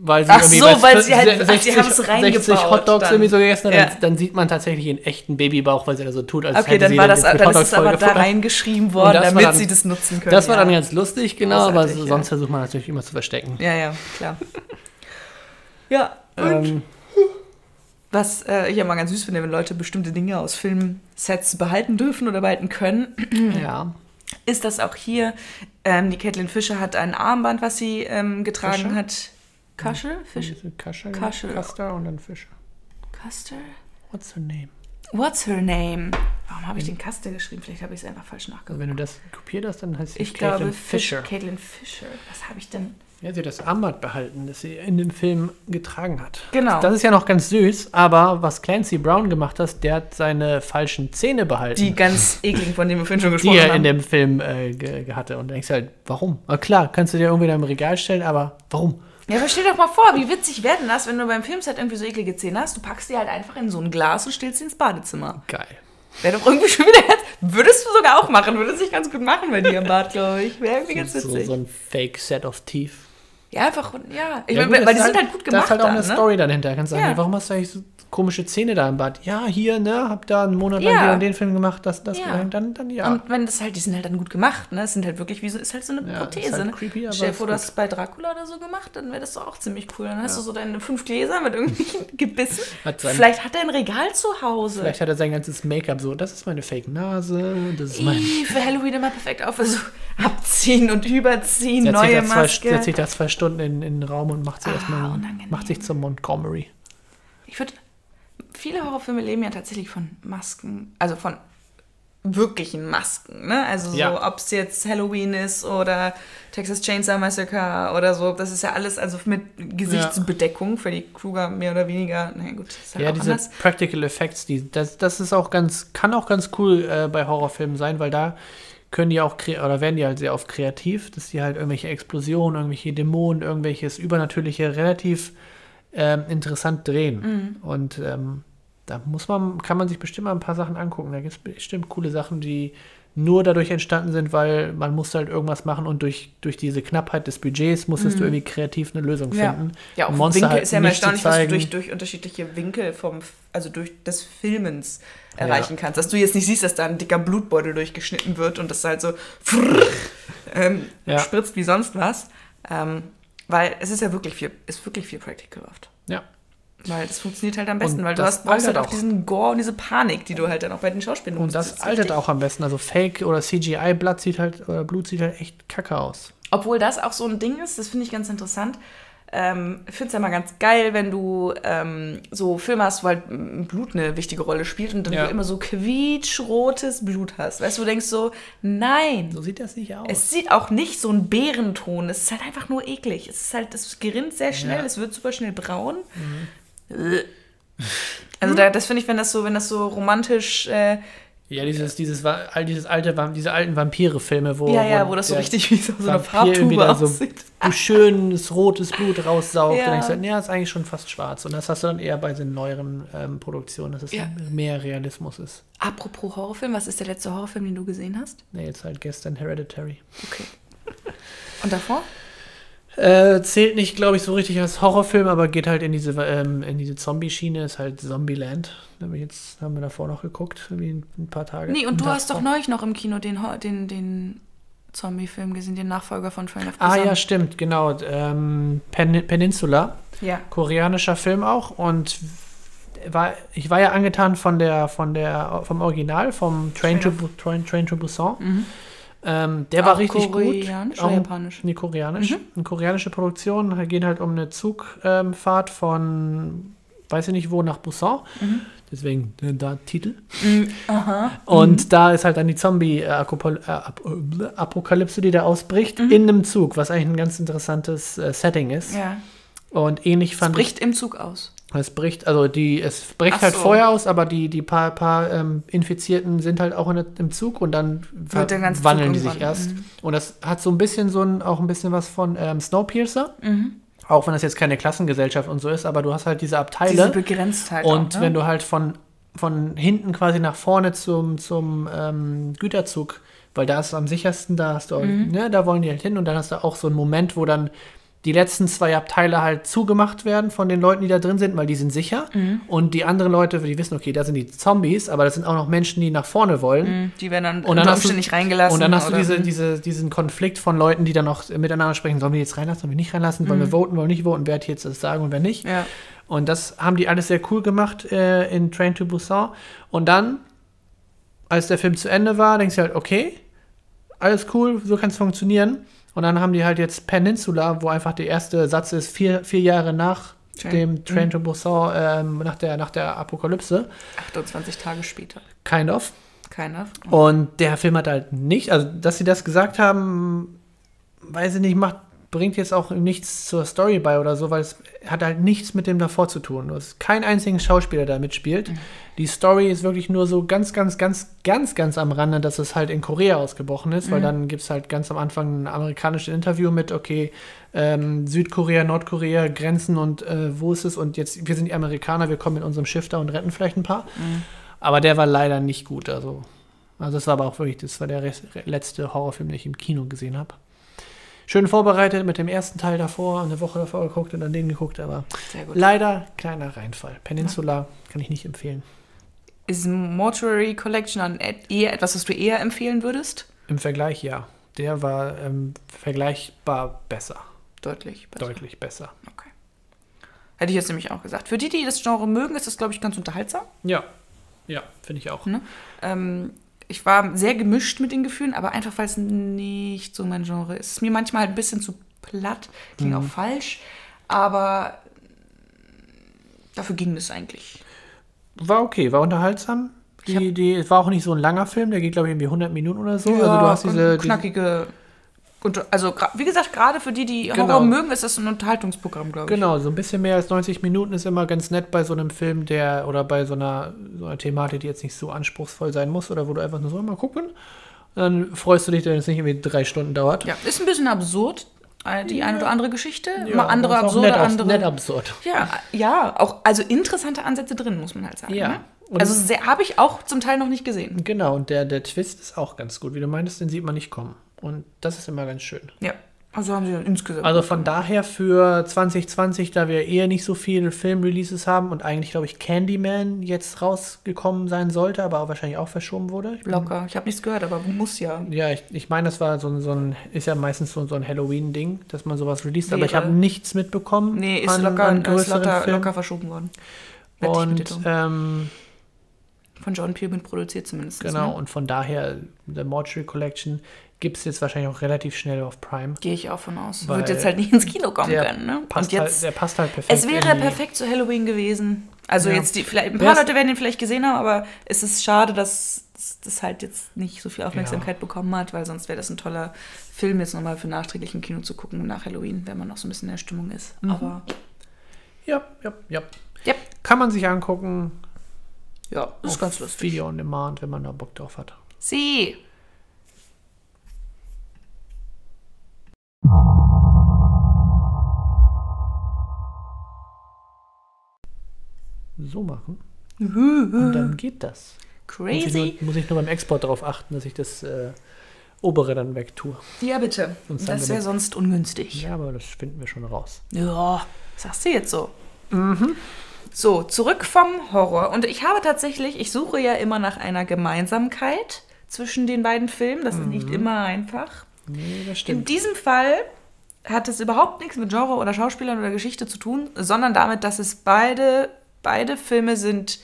weil sie Ach irgendwie so, weil sie halt- 60, ach, sie haben's 60 reingebaut Hotdogs dann. irgendwie so gegessen hat, Ja. dann, dann sieht man tatsächlich einen echten Babybauch, weil sie da so tut, als Okay, hätte dann sie war das, dann ist Hotdog es aber da reingeschrieben worden, damit dann- sie das nutzen können. Das war ja. dann ganz lustig, genau, aber ja. sonst versucht man natürlich immer zu verstecken. Ja, ja, klar. ja, und Ähm, was äh, ich ja mal ganz süß finde, wenn Leute bestimmte Dinge aus Filmsets behalten dürfen oder behalten können, ja. ist das auch hier. Ähm, die Caitlin Fischer hat ein Armband, was sie ähm, getragen Fischer? hat. Kasche? Fisch? Diese Kascher, Kasche. Custer und dann Fischer. Custer? What's her name? What's her name? Warum habe ich den Custer geschrieben? Vielleicht habe ich es einfach falsch Also nachgeguckt. wenn du das kopiert hast, dann heißt sie Ich glaube, Caitlin Fischer. Caitlin Fischer. Was habe ich denn? Ja, sie hat das Armband behalten, das sie in dem Film getragen hat. Genau. Das ist ja noch ganz süß, aber was Clancy Brown gemacht hat, der hat seine falschen Zähne behalten. Die ganz ekligen, von denen wir vorhin schon die gesprochen er haben. in dem Film äh, hatte. Und denkst halt, warum? Na klar, kannst du dir irgendwie in einem Regal stellen, aber warum? Ja, aber stell doch mal vor, wie witzig wäre denn das, wenn du beim Filmset irgendwie so eklige Zähne hast, du packst die halt einfach in so ein Glas und stellst sie ins Badezimmer. Geil. Wäre doch irgendwie schon wieder ganz, würdest du sogar auch machen, würde sich ganz gut machen bei dir im Bad, glaube ich. Wäre irgendwie ganz So, witzig. so ein Fake Set of Teeth. ja, einfach, ja. Ich Ja, meine, gut, weil die sind halt gut Da gemacht ist halt auch dann, eine ne? Story dahinter. Kannst sagen, Ja. hey, warum hast du eigentlich so komische Zähne da im Bad? Ja, hier, ne, hab da einen Monat lang Ja. den und den Film gemacht, das, das, Ja. dann, dann, ja. Und wenn das halt, die sind halt dann gut gemacht, ne? Es sind halt wirklich wie so, ist halt so eine Ja, Prothese, halt ne? creepy, aber Stell dir vor, du hast es bei Dracula oder so gemacht, dann wäre das doch auch ziemlich cool. Dann hast du so deine fünf Gläser mit irgendwelchen Gebissen. Hat sein- Vielleicht hat er ein Regal zu Hause. Vielleicht hat er sein ganzes Make-up so, das ist meine Fake-Nase, das ist mein... Ih, für Halloween immer perfekt auf. Also abziehen und überziehen, sich, neue zwei, Maske. setzt sich da zwei Stunden in, in den Raum und macht sich Ah, erstmal macht sich zum Montgomery. Ich würde. Viele Horrorfilme leben ja tatsächlich von Masken, also von wirklichen Masken, ne? Also so, Ja. ob es jetzt Halloween ist oder Texas Chainsaw Massacre oder so, das ist ja alles also mit Gesichtsbedeckung für die Kruger mehr oder weniger. Na gut, ist halt Ja, auch diese anders. Practical Effects, die, das, das ist auch ganz, kann auch ganz cool äh, bei Horrorfilmen sein, weil da können die auch, oder werden die halt sehr oft kreativ, dass die halt irgendwelche Explosionen, irgendwelche Dämonen, irgendwelches Übernatürliche relativ ähm, interessant drehen. Mhm. Und ähm, da muss man, kann man sich bestimmt mal ein paar Sachen angucken. Da gibt es bestimmt coole Sachen, die nur dadurch entstanden sind, weil man musste halt irgendwas machen und durch, durch diese Knappheit des Budgets musstest du irgendwie kreativ eine Lösung Mhm. Ja. finden. Ja, auch Monster Winkel halt ist ja immer erstaunlich, was du durch, durch unterschiedliche Winkel vom, also durch des Filmens erreichen kannst. Dass du jetzt nicht siehst, dass da ein dicker Blutbeutel durchgeschnitten wird und das halt so ähm, Ja. spritzt wie sonst was. Ähm, weil es ist ja wirklich viel, ist wirklich viel Practical oft. Ja. Weil das funktioniert halt am besten, Und weil du hast, brauchst halt auch auch. diesen Gore und diese Panik, die du halt dann auch bei den Schauspielern Und das altert auch am besten. Also Fake oder CGI-Blatt sieht halt, oder Blut sieht halt echt kacke aus. Obwohl das auch so ein Ding ist, das finde ich ganz interessant. Ähm, ich finde es ja mal ganz geil, wenn du ähm, so Filme hast, wo halt Blut eine wichtige Rolle spielt und dann Ja. du immer so quietschrotes Blut hast. Weißt du, du denkst so, nein, So sieht das nicht aus. es sieht auch nicht so ein Bärenton. Es ist halt einfach nur eklig. Es ist halt, es gerinnt sehr schnell, Ja. Mhm. es wird super schnell braun. Äh. Also da, das finde ich, wenn das so, wenn das so romantisch, äh, ja, dieses, dieses, all dieses alte, diese alten Vampire-Filme, wo, ja, ja, wo das so richtig wie so, so eine Farbtube so aussieht. du schönes rotes Blut raussaugt. Ja. Und denkst du, ja, ist eigentlich schon fast schwarz. Und das hast du dann eher bei den neueren ähm, Produktionen, dass es Ja. mehr Realismus ist. Apropos Horrorfilm, was ist der letzte Horrorfilm, den du gesehen hast? Nee, jetzt halt gestern Hereditary. Okay. Und davor? Äh, zählt nicht, glaube ich, so richtig als Horrorfilm, aber geht halt in diese, ähm, in diese Zombie-Schiene, ist halt Zombieland. Haben wir jetzt haben wir davor noch geguckt, irgendwie ein, ein paar Tage. Nee, und du hast doch neulich noch im Kino den, den, den Zombie-Film gesehen, den Nachfolger von Train of Ah Busan. ja, stimmt, genau. Ähm, Pen Peninsula, Ja. koreanischer Film auch. Und war, ich war ja angetan von der, von der, vom Original, vom Train, to, Train Bu- Train, Train to Busan. Mhm. Ähm, der war richtig koreanisch gut. oder japanisch? Nee, koreanisch. Mhm. Eine koreanische Produktion. Da geht halt um eine Zugfahrt von, weiß ich nicht wo, nach Busan. Mhm. Deswegen äh, da Titel. Aha. Und da ist halt dann die Zombie-Apokalypse, die da ausbricht, Mhm. in einem Zug, was eigentlich ein ganz interessantes äh, Setting ist. Ja. Und ähnlich Es fand bricht im Zug aus. Es bricht, also die, es bricht halt so. vorher aus, aber die, die paar, paar ähm, Infizierten sind halt auch in, im Zug und dann wandeln die sich erst. mhm. Und das hat so ein bisschen so ein, auch ein bisschen was von ähm, Snowpiercer. Mhm. Auch wenn das jetzt keine Klassengesellschaft und so ist, aber du hast halt diese Diese Abteile. Begrenztheit. und auch, ne? wenn du halt von, von hinten quasi nach vorne zum, zum ähm, Güterzug, weil da ist es am sichersten, da hast du, Mhm. ne, da wollen die halt hin und dann hast du auch so einen Moment, wo dann die letzten zwei Abteile halt zugemacht werden von den Leuten, die da drin sind, weil die sind sicher. Mhm. Und die anderen Leute, die wissen, okay, da sind die Zombies, aber das sind auch noch Menschen, die nach vorne wollen. Mhm, Die werden dann, Und dann du- nicht reingelassen. Und dann hast du diese, diese, diesen Konflikt von Leuten, die dann auch miteinander sprechen, sollen wir jetzt reinlassen, sollen wir nicht reinlassen, wollen wir voten, wollen wir nicht voten, wer hat jetzt das sagen und wer nicht. Ja. Und das haben die alles sehr cool gemacht äh, in Train to Busan. Und dann, als der Film zu Ende war, denkst du halt, okay, alles cool, so kann es funktionieren. Und dann haben die halt jetzt Peninsula, wo einfach der erste Satz ist, vier, vier Jahre nach Train- dem Train to Busan, ähm, nach, der, nach der Apokalypse, 28 Tage später. kind of. Keiner. Und der Film hat halt nicht, also dass sie das gesagt haben, weiß ich nicht, macht, bringt jetzt auch nichts zur Story bei oder so, weil es hat halt nichts mit dem davor zu tun. Du hast keinen einzigen Schauspieler, der mitspielt. Die Story ist wirklich nur so ganz, ganz, ganz, ganz, ganz am Rande, dass es halt in Korea ausgebrochen ist, weil dann gibt es halt ganz am Anfang ein amerikanisches Interview mit, okay, ähm, Südkorea, Nordkorea, Grenzen und äh, wo ist es? Und jetzt, wir sind die Amerikaner, wir kommen mit unserem Schiff da und retten vielleicht ein paar. Aber der war leider nicht gut. Also, also das war aber auch wirklich, das war der letzte Horrorfilm, den ich im Kino gesehen habe. Schön vorbereitet mit dem ersten Teil davor, eine Woche davor geguckt und dann den geguckt, aber leider kleiner Reinfall. Peninsula kann ich nicht empfehlen. Ist Mortuary Collection an eher etwas, was du eher empfehlen würdest? Im Vergleich ja. Der war ähm, vergleichbar besser. Deutlich. besser. Deutlich besser. Okay. Hätte ich jetzt nämlich auch gesagt. Für die, die das Genre mögen, ist das, glaube ich, ganz unterhaltsam. Ja. Ja, finde ich auch. Ne? Ähm, ich war sehr gemischt mit den Gefühlen, aber einfach, weil es nicht so mein Genre ist. Es ist mir manchmal halt ein bisschen zu platt, klingt Mhm. auch falsch, aber dafür ging es eigentlich. War okay, war unterhaltsam. Die, die, es war auch nicht so ein langer Film, der geht, glaube ich, irgendwie 100 Minuten oder so. also du hast diese knackige. Und also, wie gesagt, gerade für die, die Genau. Horror mögen, ist das ein Unterhaltungsprogramm, glaube ich. Genau, so ein bisschen mehr als 90 Minuten ist immer ganz nett bei so einem Film, der oder bei so einer, so einer Thematik, die jetzt nicht so anspruchsvoll sein muss oder wo du einfach nur so mal gucken. Dann freust du dich, wenn es nicht irgendwie drei Stunden dauert. Ja, ist ein bisschen absurd, äh, die eine oder andere Geschichte. Ja, mal andere absurde, nett, andere. Nett absurd. Ja, ja, auch also interessante Ansätze drin, muss man halt sagen. Ja. Ne? Also sehr- habe ich auch zum Teil noch nicht gesehen. Genau, und der, der Twist ist auch ganz gut. Wie du meintest, den sieht man nicht kommen. Und das ist immer ganz schön. Ja, Also haben sie ja insgesamt. Also von daher für 2020, da wir eher nicht so viele Filmreleases haben und eigentlich, glaube ich, Candyman jetzt rausgekommen sein sollte, aber auch wahrscheinlich auch verschoben wurde. Ich locker. Ich habe nichts gehört, aber muss ja. Ja, ich, ich meine, das war so, ein- so ein, ist ja meistens so, so ein Halloween-Ding, dass man sowas released, aber ich habe nichts mitbekommen. Nee, ist an- locker, an ist locker, locker verschoben worden. Und ähm, Von John Peelman produziert zumindest. genau, Ne? und von daher, The Mortuary Collection gibt es jetzt wahrscheinlich auch relativ schnell auf Prime. Gehe ich auch von aus. Wird jetzt halt nicht ins Kino kommen können, ne? Passt Und jetzt. halt, der passt halt perfekt. es wäre perfekt zu Halloween gewesen. Also Ja. jetzt die, vielleicht, ein paar Leute werden ihn vielleicht gesehen haben, aber es ist schade, dass das halt jetzt nicht so viel Aufmerksamkeit bekommen hat, weil sonst wäre das ein toller Film jetzt nochmal für nachträglich im Kino zu gucken nach Halloween, wenn man noch so ein bisschen in der Stimmung ist. Mhm. Aber Ja, ja, ja. ja, Kann man sich angucken. ja, ist ganz lustig. Video on Demand, wenn man da Bock drauf hat. Sie. So machen. Und dann geht das. Muss ich, Crazy. nur, muss ich nur beim Export darauf achten, dass ich das äh, obere dann wegtue. Ja, bitte. Sonst Das wäre sonst ungünstig. Ja, aber das finden wir schon raus. Ja, sagst du jetzt so. So, zurück vom Horror. Und ich habe tatsächlich, ich suche ja immer nach einer Gemeinsamkeit zwischen den beiden Filmen. Das ist nicht immer einfach. Nee, das In stimmt. diesem Fall hat es überhaupt nichts mit Genre oder Schauspielern oder Geschichte zu tun, sondern damit, dass es beide, beide Filme sind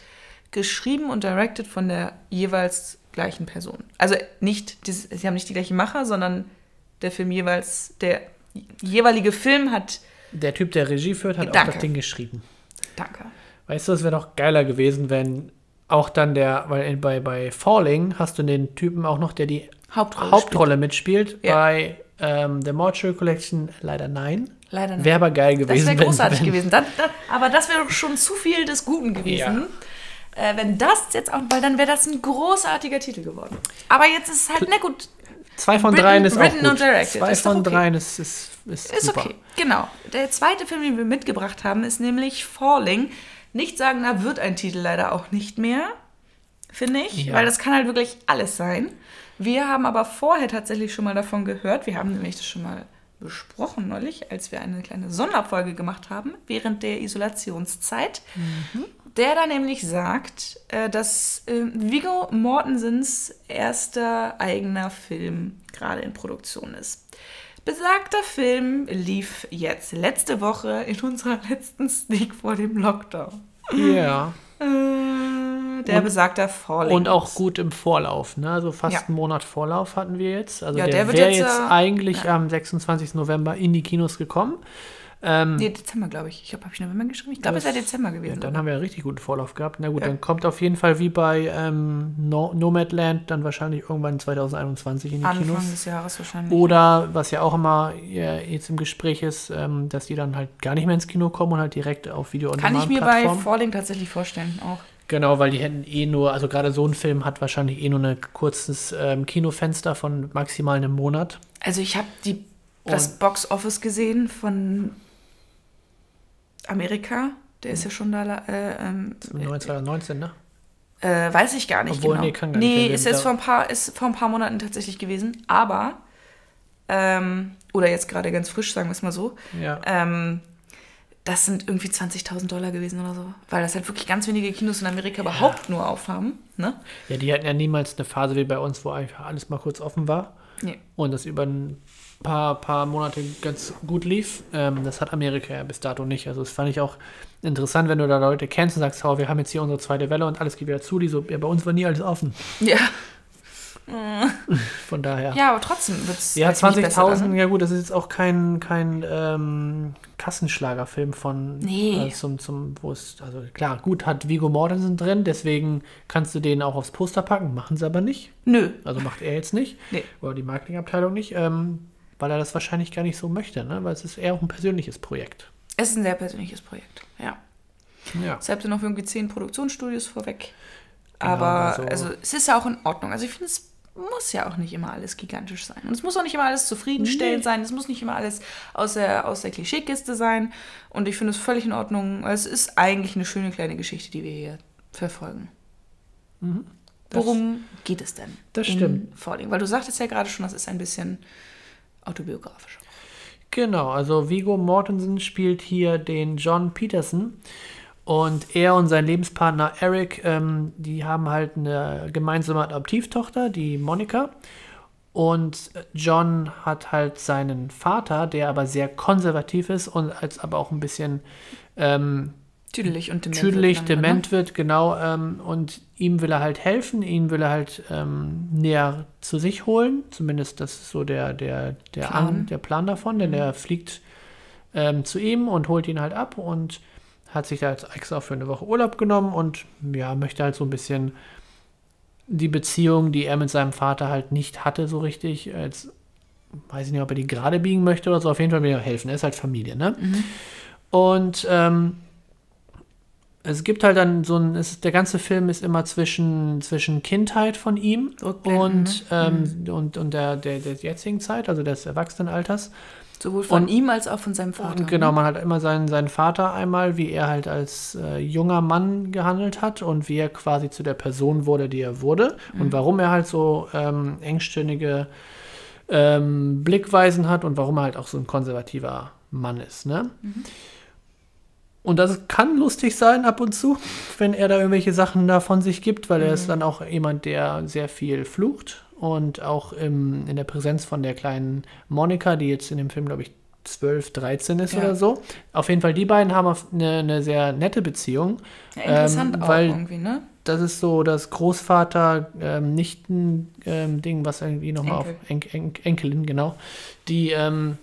geschrieben und directed von der jeweils gleichen Person. Also nicht, sie haben nicht die gleichen Macher, sondern der Film jeweils, der jeweilige Film hat, Der Typ, der Regie führt, hat auch Danke. das Ding geschrieben. danke, Weißt du, es wäre doch geiler gewesen, wenn auch dann der, weil bei, bei Falling hast du den Typen auch noch, der die Hauptrolle. Hauptrolle mitspielt. Ja. Bei ähm, The Mortuary Collection leider nein. Leider nicht. Wäre aber geil Das gewesen. wäre wenn- großartig wenn, gewesen. Dann, dann, aber das wäre schon zu viel des Guten gewesen. Äh, wenn das jetzt auch, weil dann wäre das ein großartiger Titel geworden. Aber jetzt ist es halt, na gut, Zwei von Written- dreien ist auch gut. Zwei ist von okay. dreien ist, ist, ist, ist super. okay. Genau. Der zweite Film, den wir mitgebracht haben, ist nämlich Falling. Nicht sagen, da wird ein Titel leider auch nicht mehr, finde ich, Ja. weil das kann halt wirklich alles sein. Wir haben aber vorher tatsächlich schon mal davon gehört. Wir haben nämlich das schon mal besprochen neulich, als wir eine kleine Sonderfolge gemacht haben während der Isolationszeit. Der da nämlich sagt, äh, dass äh, Viggo Mortensens erster eigener Film gerade in Produktion ist. Besagter Film lief jetzt letzte Woche in unserer letzten Sneak vor dem Lockdown. Ja. Äh, der Und- besagter Falling. Und auch gut im Vorlauf, ne? Also fast Ja. einen Monat Vorlauf hatten wir jetzt. Also Ja, der, der wäre jetzt, jetzt, äh, eigentlich am 26. November in die Kinos gekommen. Ähm, Nee, Dezember, glaube ich. Ich glaube, habe ich November geschrieben? Ich glaube, es Dezember ja, gewesen. dann haben wir einen richtig guten Vorlauf gehabt. Na gut, Ja. dann kommt auf jeden Fall wie bei ähm, no Nomadland dann wahrscheinlich irgendwann 2021 in die Anfang Kinos. des Jahres wahrscheinlich. Oder was ja auch immer ja, jetzt im Gespräch ist, ähm, dass die dann halt gar nicht mehr ins Kino kommen und halt direkt auf video on Kann ich mir bei. Falling tatsächlich vorstellen, auch. Genau, weil die hätten eh nur, also gerade so ein Film hat wahrscheinlich eh nur ein kurzes ähm, Kinofenster von maximal einem Monat. Also ich habe die das Box Office gesehen von Amerika. Der ist ja schon da. Äh, ähm, 2019, ne? äh, weiß ich gar nicht Obwohl, genau. nee, kann gar nicht, nee, wenn wir ist jetzt vor ein paar ist vor ein paar Monaten tatsächlich gewesen. Aber ähm, oder jetzt gerade ganz frisch, sagen wir es mal so. Ja. Ähm, das sind irgendwie 20.000 Dollar gewesen oder so. Weil das halt wirklich ganz wenige Kinos in Amerika überhaupt nur aufhaben. Ne? ja, die hatten ja niemals eine Phase wie bei uns, wo einfach alles mal kurz offen war Nee. und das über ein paar, paar Monate ganz gut lief. Ähm, das hat Amerika ja bis dato nicht. Also das fand ich auch interessant, wenn du da Leute kennst und sagst, oh, wir haben jetzt hier unsere zweite Welle und alles geht wieder zu. Die so, ja, bei uns war nie alles offen. Ja. Von daher. ja, aber trotzdem wird es. Ja, 20.000, Ne? ja gut, das ist jetzt auch kein, kein ähm, Kassenschlagerfilm von Nee. äh, zum, zum, wo es, also klar, gut, hat Vigo Mortensen drin, deswegen kannst du den auch aufs Poster packen, machen sie aber nicht. Nö. Also macht er jetzt nicht. Nee. Oder die Marketingabteilung nicht, ähm, weil er das wahrscheinlich gar nicht so möchte, ne? Weil es ist eher auch ein persönliches Projekt. Es ist ein sehr persönliches Projekt. Ja. Ja. Es habt ihr noch irgendwie zehn Produktionsstudios vorweg. Genau, aber also- also, es ist ja auch in Ordnung. Also ich finde, es muss ja auch nicht immer alles gigantisch sein. Und es muss auch nicht immer alles zufriedenstellend Nee. sein. Es muss nicht immer alles aus der, aus der Klischeekiste sein. Und ich finde es völlig in Ordnung. Es ist eigentlich eine schöne kleine Geschichte, die wir hier verfolgen. Mhm. Das- Worum geht es denn? das stimmt. Falling? Weil du sagtest ja gerade schon, das ist ein bisschen autobiografisch. Genau, also Vigo Mortensen spielt hier den John Peterson. Und er und sein Lebenspartner Eric, ähm, die haben halt eine gemeinsame Adoptivtochter, die Monika. Und John hat halt seinen Vater, der aber sehr konservativ ist und als aber auch ein bisschen ähm, Tüdelig und dement. tüdelig, wird dement wird, genau. Ähm, und ihm will er halt helfen, ihn will er halt ähm, näher zu sich holen. Zumindest das ist so der, der, der, Plan. An, der Plan davon, denn er fliegt ähm, zu ihm und holt ihn halt ab und hat sich da jetzt extra für eine Woche Urlaub genommen und ja, möchte halt so ein bisschen die Beziehung, die er mit seinem Vater halt nicht hatte, so richtig, als weiß ich nicht, ob er die gerade biegen möchte oder so, auf jeden Fall will er helfen. Er ist halt Familie, ne? Und ähm, es gibt halt dann so ein, es, der ganze Film ist immer zwischen, zwischen Kindheit von ihm Rückblenden, und, ne? ähm, und, und der, der, der jetzigen Zeit, also des Erwachsenenalters. Sowohl von Und- ihm als auch von seinem Vater. Und genau, ne? man hat immer seinen, seinen Vater einmal, wie er halt als äh, junger Mann gehandelt hat und wie er quasi zu der Person wurde, die er wurde und warum er halt so ähm, engstirnige ähm, Blickweisen hat und warum er halt auch so ein konservativer Mann ist. Ne? Und das kann lustig sein ab und zu, wenn er da irgendwelche Sachen da von sich gibt, weil er ist dann auch jemand, der sehr viel flucht und auch im, in der Präsenz von der kleinen Monika, die jetzt in dem Film, glaube ich, 12, 13 ist Ja. oder so. Auf jeden Fall, die beiden haben eine, eine sehr nette Beziehung. Ja, interessant ähm, auch irgendwie, ne? Das ist so das Großvater ähm, ähm, was irgendwie nochmal auf en en Enkelin, genau, die ähm,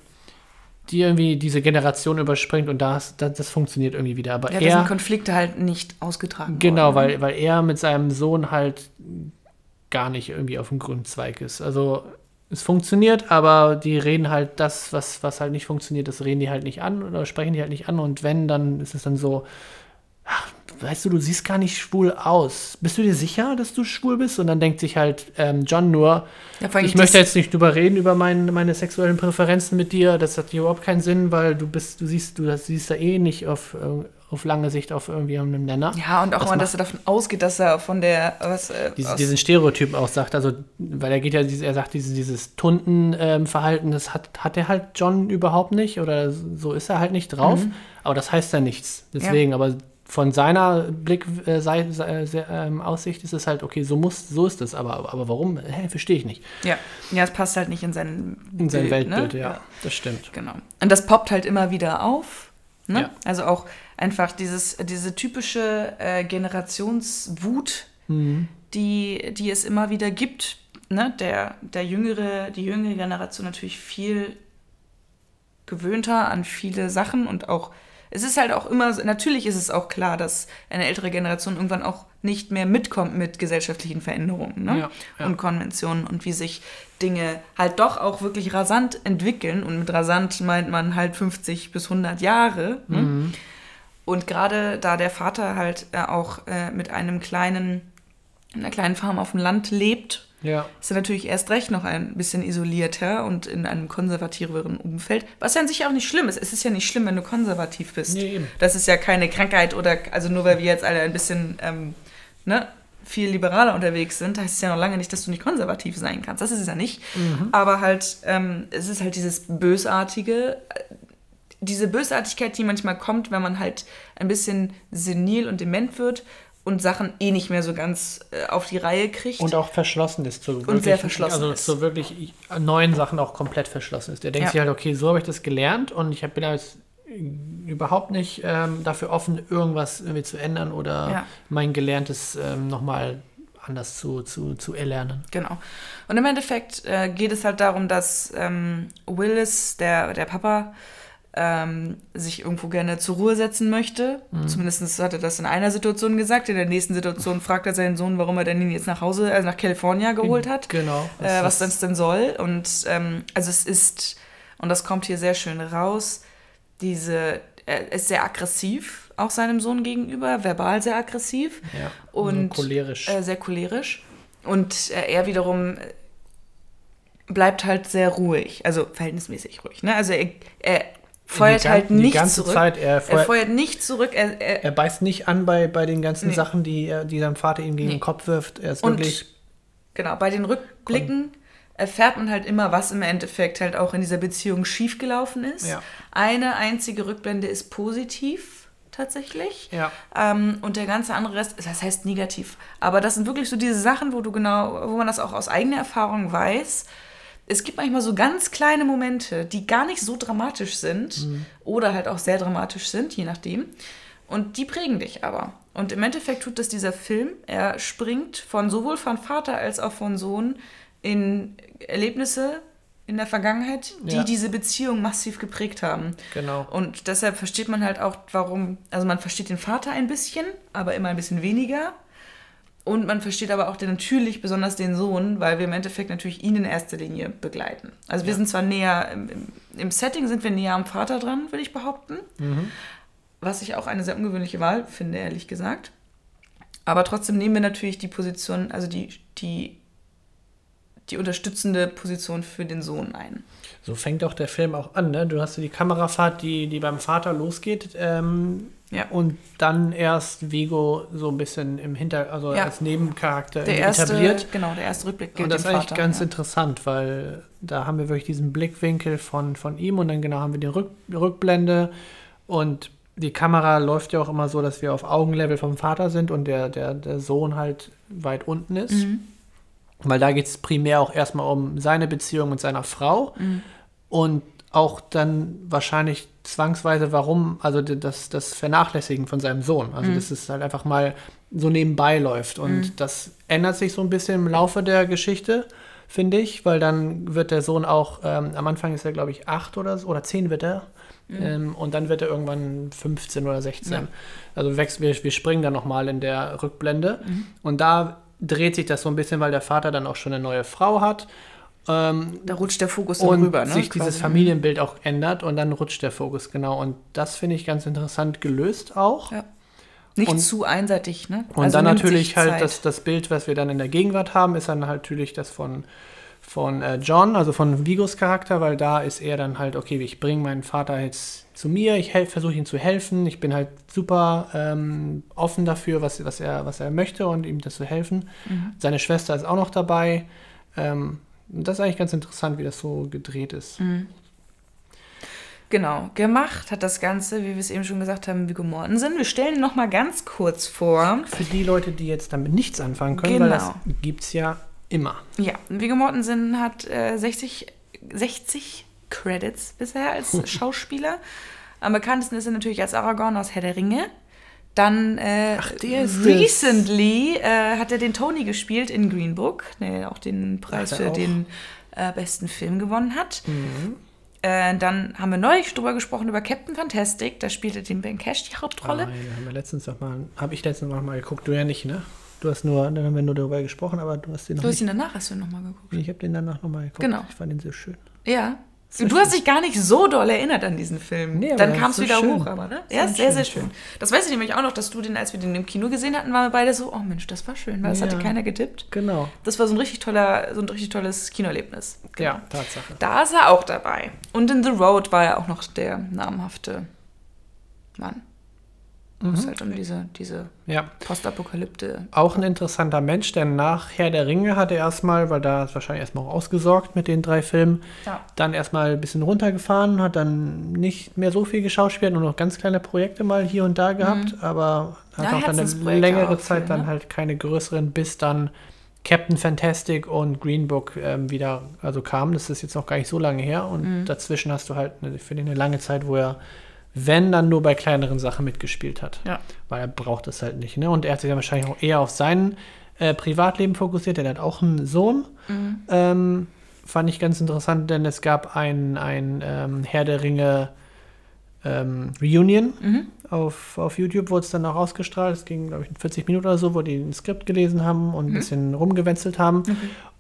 die irgendwie diese Generation überspringt und das, das, das funktioniert irgendwie wieder. Aber Ja, da sind er, Konflikte halt nicht ausgetragen genau, worden. ne? weil, weil er mit seinem Sohn halt gar nicht irgendwie auf dem grünen Zweig ist. Also es funktioniert, aber die reden halt das, was, was halt nicht funktioniert, das reden die halt nicht an oder sprechen die halt nicht an. Und wenn, dann ist es dann so, ach, weißt du, du siehst gar nicht schwul aus. Bist du dir sicher, dass du schwul bist? Und dann denkt sich halt ähm, John nur, Ja, ich möchte jetzt nicht drüber reden, über mein, meine sexuellen Präferenzen mit dir. Das hat überhaupt keinen Sinn, weil du bist, du siehst, du siehst da eh nicht auf, äh, auf lange Sicht auf irgendwie einem Nenner. Ja, und auch Das immer, macht- dass er davon ausgeht, dass er von der, was, äh, Diese, aus, diesen Stereotypen auch sagt, also, weil er geht ja, er sagt, dieses, dieses Tundenverhalten, das hat, hat er halt John überhaupt nicht oder so ist er halt nicht drauf, Mhm. aber das heißt ja nichts. Deswegen, aber von seiner Blick, äh, sei, sei, sei, ähm, Aussicht ist es halt, okay, so muss, so ist es, aber, aber warum? Hä, verstehe ich nicht. ja, ja, es passt halt nicht in sein, In sein Bild, Weltbild, ne? ja, das stimmt. Genau. Und das poppt halt immer wieder auf. Ne? Ja. Also auch einfach dieses, diese typische äh, Generationswut, Mhm. die, die es immer wieder gibt. Ne? Der, der jüngere, die jüngere Generation natürlich viel gewöhnter an viele Sachen und auch, es ist halt auch immer, natürlich ist es auch klar, dass eine ältere Generation irgendwann auch nicht mehr mitkommt mit gesellschaftlichen Veränderungen ne? Ja, ja. und Konventionen und wie sich Dinge halt doch auch wirklich rasant entwickeln. Und mit rasant meint man halt 50 bis 100 Jahre. Ne? Mhm. Und gerade da der Vater halt äh, auch äh, mit einem kleinen, einer kleinen Farm auf dem Land lebt, Ja, ist er natürlich erst recht noch ein bisschen isolierter und in einem konservativeren Umfeld. Was ja an sich auch nicht schlimm ist. Es ist ja nicht schlimm, wenn du konservativ bist. Nee, eben. Das ist ja keine Krankheit oder, also nur weil wir jetzt alle ein bisschen, ähm, ne, viel liberaler unterwegs sind, heißt es ja noch lange nicht, dass du nicht konservativ sein kannst. Das ist es ja nicht. Aber halt, ähm, es ist halt dieses Bösartige, diese Bösartigkeit, die manchmal kommt, wenn man halt ein bisschen senil und dement wird und Sachen eh nicht mehr so ganz äh, auf die Reihe kriegt. und auch verschlossen ist zu Und sehr verschlossen also ist. zu wirklich neuen Sachen auch komplett verschlossen ist. Der denkt Ja. sich halt, okay, so habe ich das gelernt und ich hab- bin jetzt überhaupt nicht ähm, dafür offen, irgendwas irgendwie zu ändern oder Ja. mein Gelerntes ähm, nochmal anders zu, zu, zu erlernen. Genau. Und im Endeffekt äh, geht es halt darum, dass ähm, Willis, der, der Papa, ähm, sich irgendwo gerne zur Ruhe setzen möchte. Zumindest hat er das in einer Situation gesagt. In der nächsten Situation fragt er seinen Sohn, warum er denn ihn jetzt nach Hause, also nach California geholt hat. Genau. äh, was das denn soll. Und ähm, also es ist, und das kommt hier sehr schön raus, diese, er ist sehr aggressiv auch seinem Sohn gegenüber, verbal sehr aggressiv ja, und so cholerisch. Äh, sehr cholerisch. Und äh, er wiederum äh, bleibt halt sehr ruhig, also verhältnismäßig ruhig. Ne? Also er, er feuert Die halt die nicht ganze zurück. Zeit, er er feuert- feuert nicht zurück. Er, er, er beißt nicht an bei, bei den ganzen Nee. Sachen, die, die sein Vater ihm gegen Nee. den Kopf wirft. Er ist Und wirklich. genau, bei den Rückblicken erfährt man halt immer, was im Endeffekt halt auch in dieser Beziehung schiefgelaufen ist. Ja. Eine einzige Rückblende ist positiv tatsächlich. Ja. Ähm, und der ganze andere Rest, das heißt negativ. Aber das sind wirklich so diese Sachen, wo du genau, wo man das auch aus eigener Erfahrung weiß. Es gibt manchmal so ganz kleine Momente, die gar nicht so dramatisch sind oder halt auch sehr dramatisch sind, je nachdem. Und die prägen dich aber. Und im Endeffekt tut das dieser Film. Er springt von sowohl von Vater als auch von Sohn in Erlebnisse in der Vergangenheit, die Ja. diese Beziehung massiv geprägt haben. Genau. Und deshalb versteht man halt auch, warum, also man versteht den Vater ein bisschen, aber immer ein bisschen weniger. Und man versteht aber auch den, natürlich besonders den Sohn, weil wir im Endeffekt natürlich ihn in erster Linie begleiten. Also wir sind zwar näher, im, im, Setting sind wir näher am Vater dran, würde ich behaupten. Was ich auch eine sehr ungewöhnliche Wahl finde, ehrlich gesagt. Aber trotzdem nehmen wir natürlich die Position, also die, die, die unterstützende Position für den Sohn ein. So fängt auch der Film auch an, ne? Du hast die Kamerafahrt, die, die beim Vater losgeht. Ähm, Ja. Und dann erst Vigo so ein bisschen im Hinter, also Ja. als Nebencharakter Der erste, etabliert. genau, der erste Rückblick gilt Und das ist eigentlich Vater, ganz ja. interessant, weil da haben wir wirklich diesen Blickwinkel von, von ihm und dann genau haben wir die Rück, Rückblende und die Kamera läuft ja auch immer so, dass wir auf Augenlevel vom Vater sind und der, der, der Sohn halt weit unten ist. Mhm. Weil da geht es primär auch erstmal um seine Beziehung mit seiner Frau Mhm. und auch dann wahrscheinlich zwangsweise, warum, also das, das Vernachlässigen von seinem Sohn. Mhm. Also, dass es halt einfach mal so nebenbei läuft. Und das ändert sich so ein bisschen im Laufe der Geschichte, finde ich, weil dann wird der Sohn auch, ähm, am Anfang ist er, glaube ich, acht oder so, oder zehn wird er. Ähm, und dann wird er irgendwann 15 oder 16. Ja. Also wächst, wir, wir springen dann nochmal in der Rückblende. Und da dreht sich das so ein bisschen, weil der Vater dann auch schon eine neue Frau hat. Ähm, Da rutscht der Fokus dann und rüber, ne? sich dieses quasi. Familienbild auch ändert und dann rutscht der Fokus, genau. Und das finde ich ganz interessant gelöst auch. Ja. Nicht Und- zu einseitig, ne? Und Also dann natürlich halt das, das Bild, was wir dann in der Gegenwart haben, ist dann halt natürlich das von, von äh, John, also von Vigos Charakter, weil da ist er dann halt, okay, ich bringe meinen Vater jetzt zu mir, ich versuche ihm zu helfen, ich bin halt super ähm, offen dafür, was, was, er, was er möchte und ihm das zu helfen. Mhm. Seine Schwester ist auch noch dabei. Ähm, das ist eigentlich ganz interessant, wie das so gedreht ist. Mhm. Genau, gemacht hat das Ganze, wie wir es eben schon gesagt haben, Viggo Mortensen. Wir stellen noch mal ganz kurz vor. Für die Leute, die jetzt damit nichts anfangen können, weil das Genau. gibt es ja immer. Ja, Viggo Mortensen hat äh, 60, 60 Credits bisher als Schauspieler. Am bekanntesten ist er natürlich als Aragorn aus Herr der Ringe. Dann äh, Ach, recently äh, hat er den Tony gespielt in Green Book, der auch den Preis für auch. den äh, besten Film gewonnen hat. Äh, dann haben wir neulich drüber gesprochen über Captain Fantastic. Da spielte den Ben Cash die Hauptrolle. Ah, ja, haben wir letztens noch mal, habe ich letztens noch mal geguckt, du ja nicht, ne? Du hast nur, dann haben wir nur darüber gesprochen, aber du hast den noch du hast nicht. ihn danach hast du ihn nochmal geguckt. Ich habe den danach noch mal geguckt. Genau. Ich fand den sehr schön. Ja. Du hast dich gar nicht so doll erinnert an diesen Film. Nee, Dann kam es so wieder schön. hoch, aber ne? Ja, sehr, sehr schön. Das weiß ich nämlich auch noch, dass du den, als wir den im Kino gesehen hatten, waren wir beide so, oh Mensch, das war schön, weil das hatte Ja. keiner getippt. Genau. Das war so ein richtig toller, so ein richtig tolles Kinoerlebnis. Genau. Ja, Tatsache. Da ist er auch dabei. Und in The Road war er auch noch der namhafte Mann. Wo es halt um diese, diese Ja. Postapokalypte. Auch ein interessanter Mensch, denn nach Herr der Ringe hat er erstmal, weil da ist wahrscheinlich erstmal auch ausgesorgt mit den drei Filmen, Ja. dann erstmal ein bisschen runtergefahren, hat dann nicht mehr so viel geschauspielt, nur noch ganz kleine Projekte mal hier und da gehabt, aber hat Mhm. Ja, auch dann eine längere auch Zeit viel, dann ne? halt keine größeren, bis dann Captain Fantastic und Green Book ähm, wieder also kamen. Das ist jetzt noch gar nicht so lange her und Mhm. dazwischen hast du halt, eine, finde ich, eine lange Zeit, wo er, wenn dann nur bei kleineren Sachen mitgespielt hat Ja. weil er braucht es halt nicht. Ne? Und er hat sich dann wahrscheinlich auch eher auf sein äh, Privatleben fokussiert. Er hat auch einen Sohn. Ähm, fand ich ganz interessant, denn es gab ein, ein ähm, Herr der Ringe ähm, Reunion auf, auf YouTube, wurde es dann auch ausgestrahlt. Es ging, glaube ich, 40 Minuten oder so, wo die ein Skript gelesen haben und ein bisschen rumgewenzelt haben.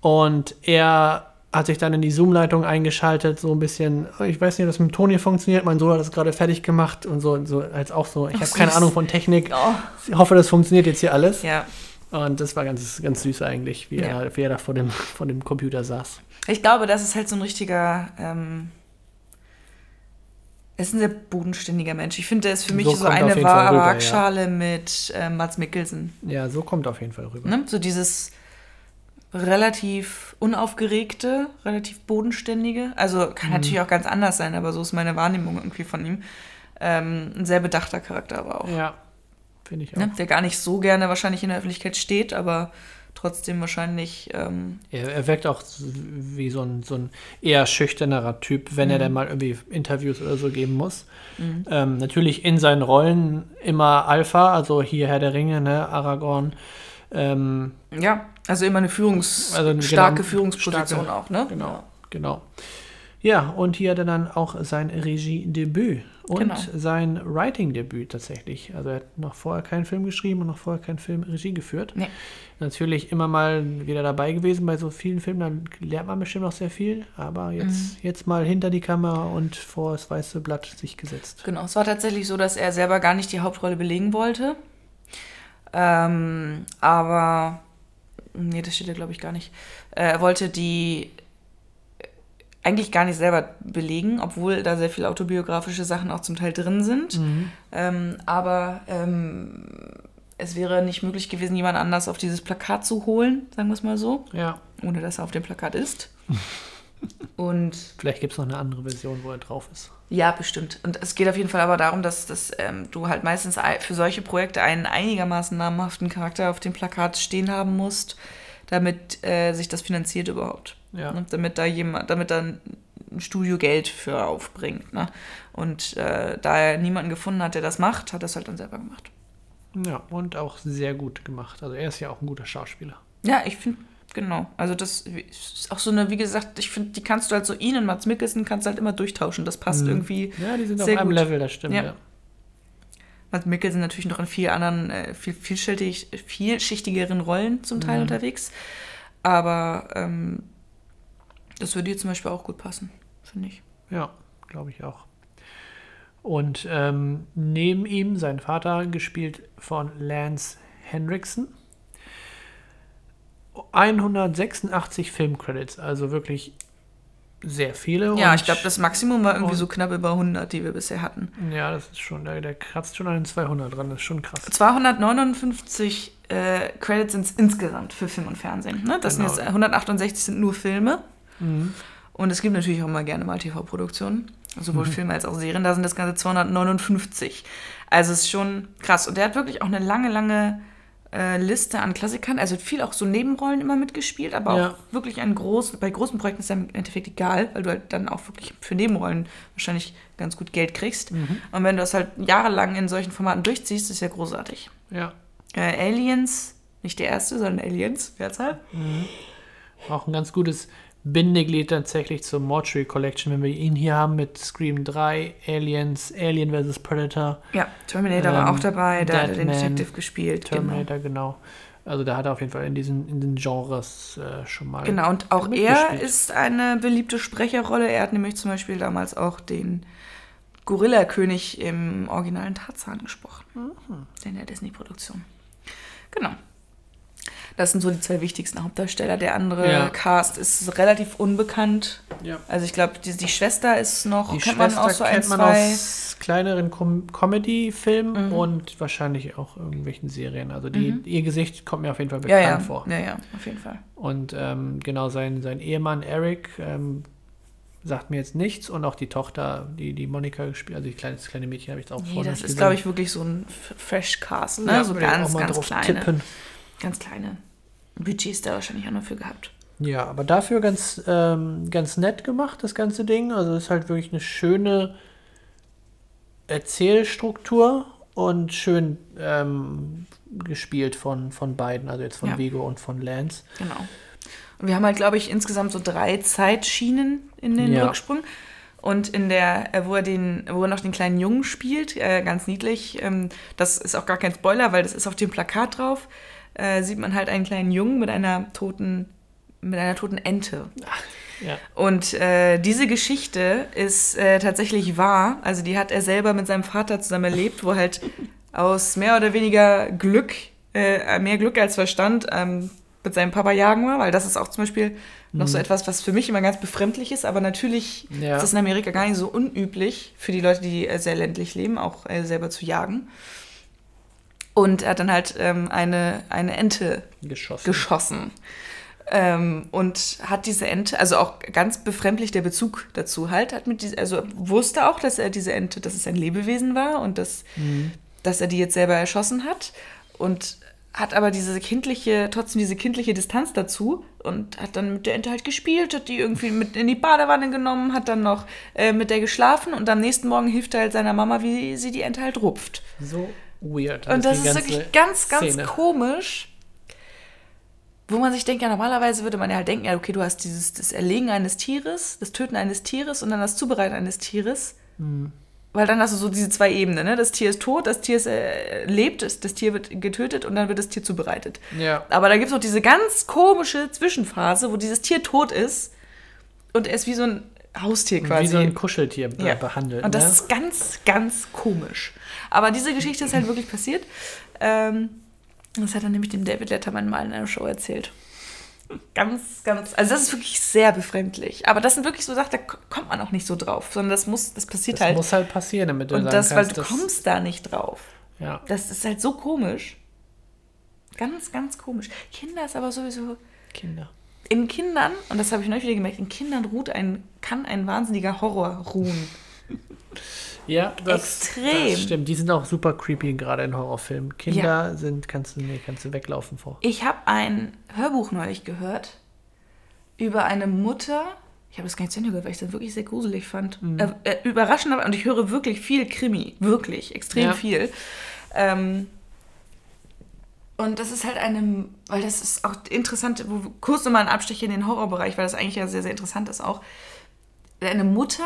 Und er hat sich dann in die Zoom-Leitung eingeschaltet, so ein bisschen, "Oh, ich weiß nicht, ob das mit dem Ton hier funktioniert, mein Sohn hat das gerade fertig gemacht und so, so als auch so, ich habe keine. Ahnung von Technik, Oh, ich hoffe, das funktioniert jetzt hier alles. ja. Und das war ganz, ganz süß eigentlich, wie, Ja. er, wie er da vor dem, vor dem Computer saß. Ich glaube, das ist halt so ein richtiger. Ähm, er ist ein sehr bodenständiger Mensch. Ich finde, er ist für mich So so, eine wahre Waagschale mit äh, Mats Mikkelsen. Ja, so kommt auf jeden Fall rüber. Ne? So dieses. Relativ unaufgeregte, relativ bodenständige. Also kann Mhm. natürlich auch ganz anders sein, aber so ist meine Wahrnehmung irgendwie von ihm. Ähm, ein sehr bedachter Charakter aber auch. Ja, finde ich auch. Ne? Der gar nicht so gerne wahrscheinlich in der Öffentlichkeit steht, aber trotzdem wahrscheinlich. Ähm, Er, er wirkt auch wie so ein, so ein eher schüchternerer Typ, wenn er Mhm. dann mal irgendwie Interviews oder so geben muss. Ähm, natürlich in seinen Rollen immer Alpha, also hier Herr der Ringe, ne, Aragorn. Ähm, ja, also immer eine Führungs Also eine starke genau- Führungsposition starke- auch, ne? genau, genau. Ja, und hier hat er dann auch sein Regiedebüt und Genau. sein Writing-Debüt tatsächlich. Also er hat noch vorher keinen Film geschrieben und noch vorher keinen Film Regie geführt. Nee. Natürlich immer mal wieder dabei gewesen bei so vielen Filmen, da lernt man bestimmt noch sehr viel, aber jetzt, Mhm. jetzt mal hinter die Kamera und vor das weiße Blatt sich gesetzt. Genau, es war tatsächlich so, dass er selber gar nicht die Hauptrolle belegen wollte. Ähm, aber, nee, das steht da glaube ich gar nicht. Äh, Er wollte die eigentlich gar nicht selber belegen, obwohl da sehr viele autobiografische Sachen auch zum Teil drin sind. Ähm, aber ähm, es wäre nicht möglich gewesen, jemand anders auf dieses Plakat zu holen, sagen wir es mal so, Ja, ohne dass er auf dem Plakat ist. Und vielleicht gibt es noch eine andere Version, wo er drauf ist. Ja, bestimmt. Und es geht auf jeden Fall aber darum, dass, dass ähm, du halt meistens ei- für solche Projekte einen einigermaßen namhaften Charakter auf dem Plakat stehen haben musst, damit äh, sich das finanziert überhaupt. Ja. Ne? Damit da jemand, damit dann ein Studio Geld für aufbringt. Ne? Und äh, da er niemanden gefunden hat, der das macht, hat er es halt dann selber gemacht. Ja, und auch sehr gut gemacht. Also er ist ja auch ein guter Schauspieler. Ja, ich finde, genau. Also das ist auch so eine, wie gesagt, ich finde, die kannst du halt so ihn und Mats Mikkelsen kannst du halt immer durchtauschen. Das passt Mhm. irgendwie. Ja, die sind auf einem gut. Level, das stimmt. Ja. Ja. Mats Mikkelsen natürlich noch in vielen anderen, äh, viel, vielschichtig, vielschichtigeren Rollen zum Teil Mhm. unterwegs. Aber ähm, das würde hier zum Beispiel auch gut passen, finde ich. Ja, glaube ich auch. Und ähm, neben ihm sein Vater, gespielt von Lance Henriksen. 186 Filmcredits, also wirklich sehr viele. Ja, ich glaube, das Maximum war irgendwie so knapp über 100, die wir bisher hatten. Ja, das ist schon, der, der kratzt schon an den 200 dran, das ist schon krass. 259 äh, Credits sind insgesamt für Film und Fernsehen. Ne? Das Genau. sind jetzt 168 sind nur Filme. Mhm. Und es gibt natürlich auch mal gerne mal TV-Produktionen, sowohl Mhm. Filme als auch Serien. Da sind das Ganze 259. Also es ist schon krass. Und der hat wirklich auch eine lange, lange äh, Liste an Klassikern. Also viel auch so Nebenrollen immer mitgespielt, aber Ja. auch wirklich ein groß, bei großen Projekten ist ja im Endeffekt egal, weil du halt dann auch wirklich für Nebenrollen wahrscheinlich ganz gut Geld kriegst. Mhm. Und wenn du das halt jahrelang in solchen Formaten durchziehst, ist ja großartig. Ja, Äh, Aliens, nicht der erste, sondern Aliens, Mehrzahl. auch ein ganz gutes Bindeglied tatsächlich zur Mortuary Collection, wenn wir ihn hier haben mit Scream 3, Aliens, Alien vs. Predator. Ja, Terminator war Ähm, auch dabei, da hat er den Detective gespielt. Genau. Terminator, genau. Also da hat er auf jeden Fall in diesen, in den Genres äh, schon mal. Genau, und auch er ist eine beliebte Sprecherrolle. Er hat nämlich zum Beispiel damals auch den Gorilla-König im originalen Tarzan gesprochen. Mhm. In der Disney-Produktion. Genau. Das sind so die zwei wichtigsten Hauptdarsteller. Der andere Ja. Cast ist relativ unbekannt. Ja. Also ich glaube, die, die Schwester ist noch, Die kennt Schwester man auch so ein, kennt man zwei. aus kleineren Com Comedy-Filmen Mhm. und wahrscheinlich auch irgendwelchen Serien. Also die, Mhm. ihr Gesicht kommt mir auf jeden Fall ja, bekannt ja, vor. ja, ja, auf jeden Fall. Und ähm, genau sein, sein Ehemann Eric sagt mir jetzt nichts und auch die Tochter, die die Monika gespielt, also die kleine, das kleine Mädchen habe ich jetzt auch Nee, vorher das ist, glaube ich, wirklich so ein F- Fresh-Cast, ne? Ja, so ganz, mal ganz drauf kleine. tippen. Ganz kleine Budgets da wahrscheinlich auch noch für gehabt. Ja, aber dafür ganz, ähm, ganz nett gemacht, das ganze Ding. Also es ist halt wirklich eine schöne Erzählstruktur und schön ähm, gespielt von, von beiden, also jetzt von Ja. Vigo und von Lance. Genau. Und wir haben halt, glaube ich, insgesamt so drei Zeitschienen in den Ja. Rücksprung. Und in der, äh, wo er den, wo er noch den kleinen Jungen spielt, äh, ganz niedlich, ähm, das ist auch gar kein Spoiler, weil das ist auf dem Plakat drauf, äh, sieht man halt einen kleinen Jungen mit einer toten, mit einer toten Ente. Ja. Und äh, diese Geschichte ist äh, tatsächlich wahr. Also die hat er selber mit seinem Vater zusammen erlebt, wo halt aus mehr oder weniger Glück, äh, mehr Glück als Verstand, ähm, mit seinem Papa jagen war, weil das ist auch zum Beispiel noch so etwas, was für mich immer ganz befremdlich ist, aber natürlich Ja. ist das in Amerika gar nicht so unüblich für die Leute, die äh, sehr ländlich leben, auch äh, selber zu jagen. Und er hat dann halt ähm, eine, eine Ente Geschossen. geschossen. Ähm, und hat diese Ente, also auch ganz befremdlich der Bezug dazu halt, hat mit diese, also wusste auch, dass er diese Ente, dass es ein Lebewesen war und dass, dass er die jetzt selber erschossen hat und hat aber diese kindliche, trotzdem diese kindliche Distanz dazu und hat dann mit der Ente halt gespielt, hat die irgendwie mit in die Badewanne genommen, hat dann noch äh, mit der geschlafen und am nächsten Morgen hilft er halt seiner Mama, wie sie die Ente halt rupft. So weird. Und das die ist wirklich ganz, ganz Szene. komisch. Wo man sich denkt, ja, normalerweise würde man ja halt denken, ja, okay, du hast dieses das Erlegen eines Tieres, das Töten eines Tieres und dann das Zubereiten eines Tieres. Hm. Weil dann hast du so diese zwei Ebenen, ne? Das Tier ist tot, das Tier ist, äh, lebt, das, das Tier wird getötet und dann wird das Tier zubereitet. Ja. Aber da gibt es noch diese ganz komische Zwischenphase, wo dieses Tier tot ist und er ist wie so ein Haustier quasi. Wie so ein Kuscheltier be- Ja. behandelt. Und das ne? ist ganz, ganz komisch. Aber diese Geschichte ist halt wirklich passiert. Ähm, das hat er nämlich dem David Letterman mal in einer Show erzählt. Ganz, ganz, also das ist wirklich sehr befremdlich. Aber das sind wirklich so Sachen, da kommt man auch nicht so drauf, sondern das muss, das passiert das halt. muss halt passieren, damit du und das, weil kannst, du das- kommst da nicht drauf. Ja. Das ist halt so komisch. Ganz, ganz komisch. Kinder ist aber sowieso. Kinder. In Kindern, und das habe ich neulich wieder gemerkt, in Kindern ruht ein, kann ein wahnsinniger Horror ruhen. Ja, das, Extrem. das stimmt. Die sind auch super creepy, gerade in Horrorfilmen. Kinder sind, kannst du, nee, kannst du weglaufen vor. Ich habe ein Hörbuch neulich gehört über eine Mutter. Ich habe das gar nicht zu Ende gehört, weil ich das wirklich sehr gruselig fand. Äh, äh, überraschend, aber- und ich höre wirklich viel Krimi. Wirklich, extrem Ja. viel. Ähm, und das ist halt eine, weil das ist auch interessant, kurz nochmal ein Abstecher in den Horrorbereich, weil das eigentlich ja sehr, sehr interessant ist auch. Eine Mutter,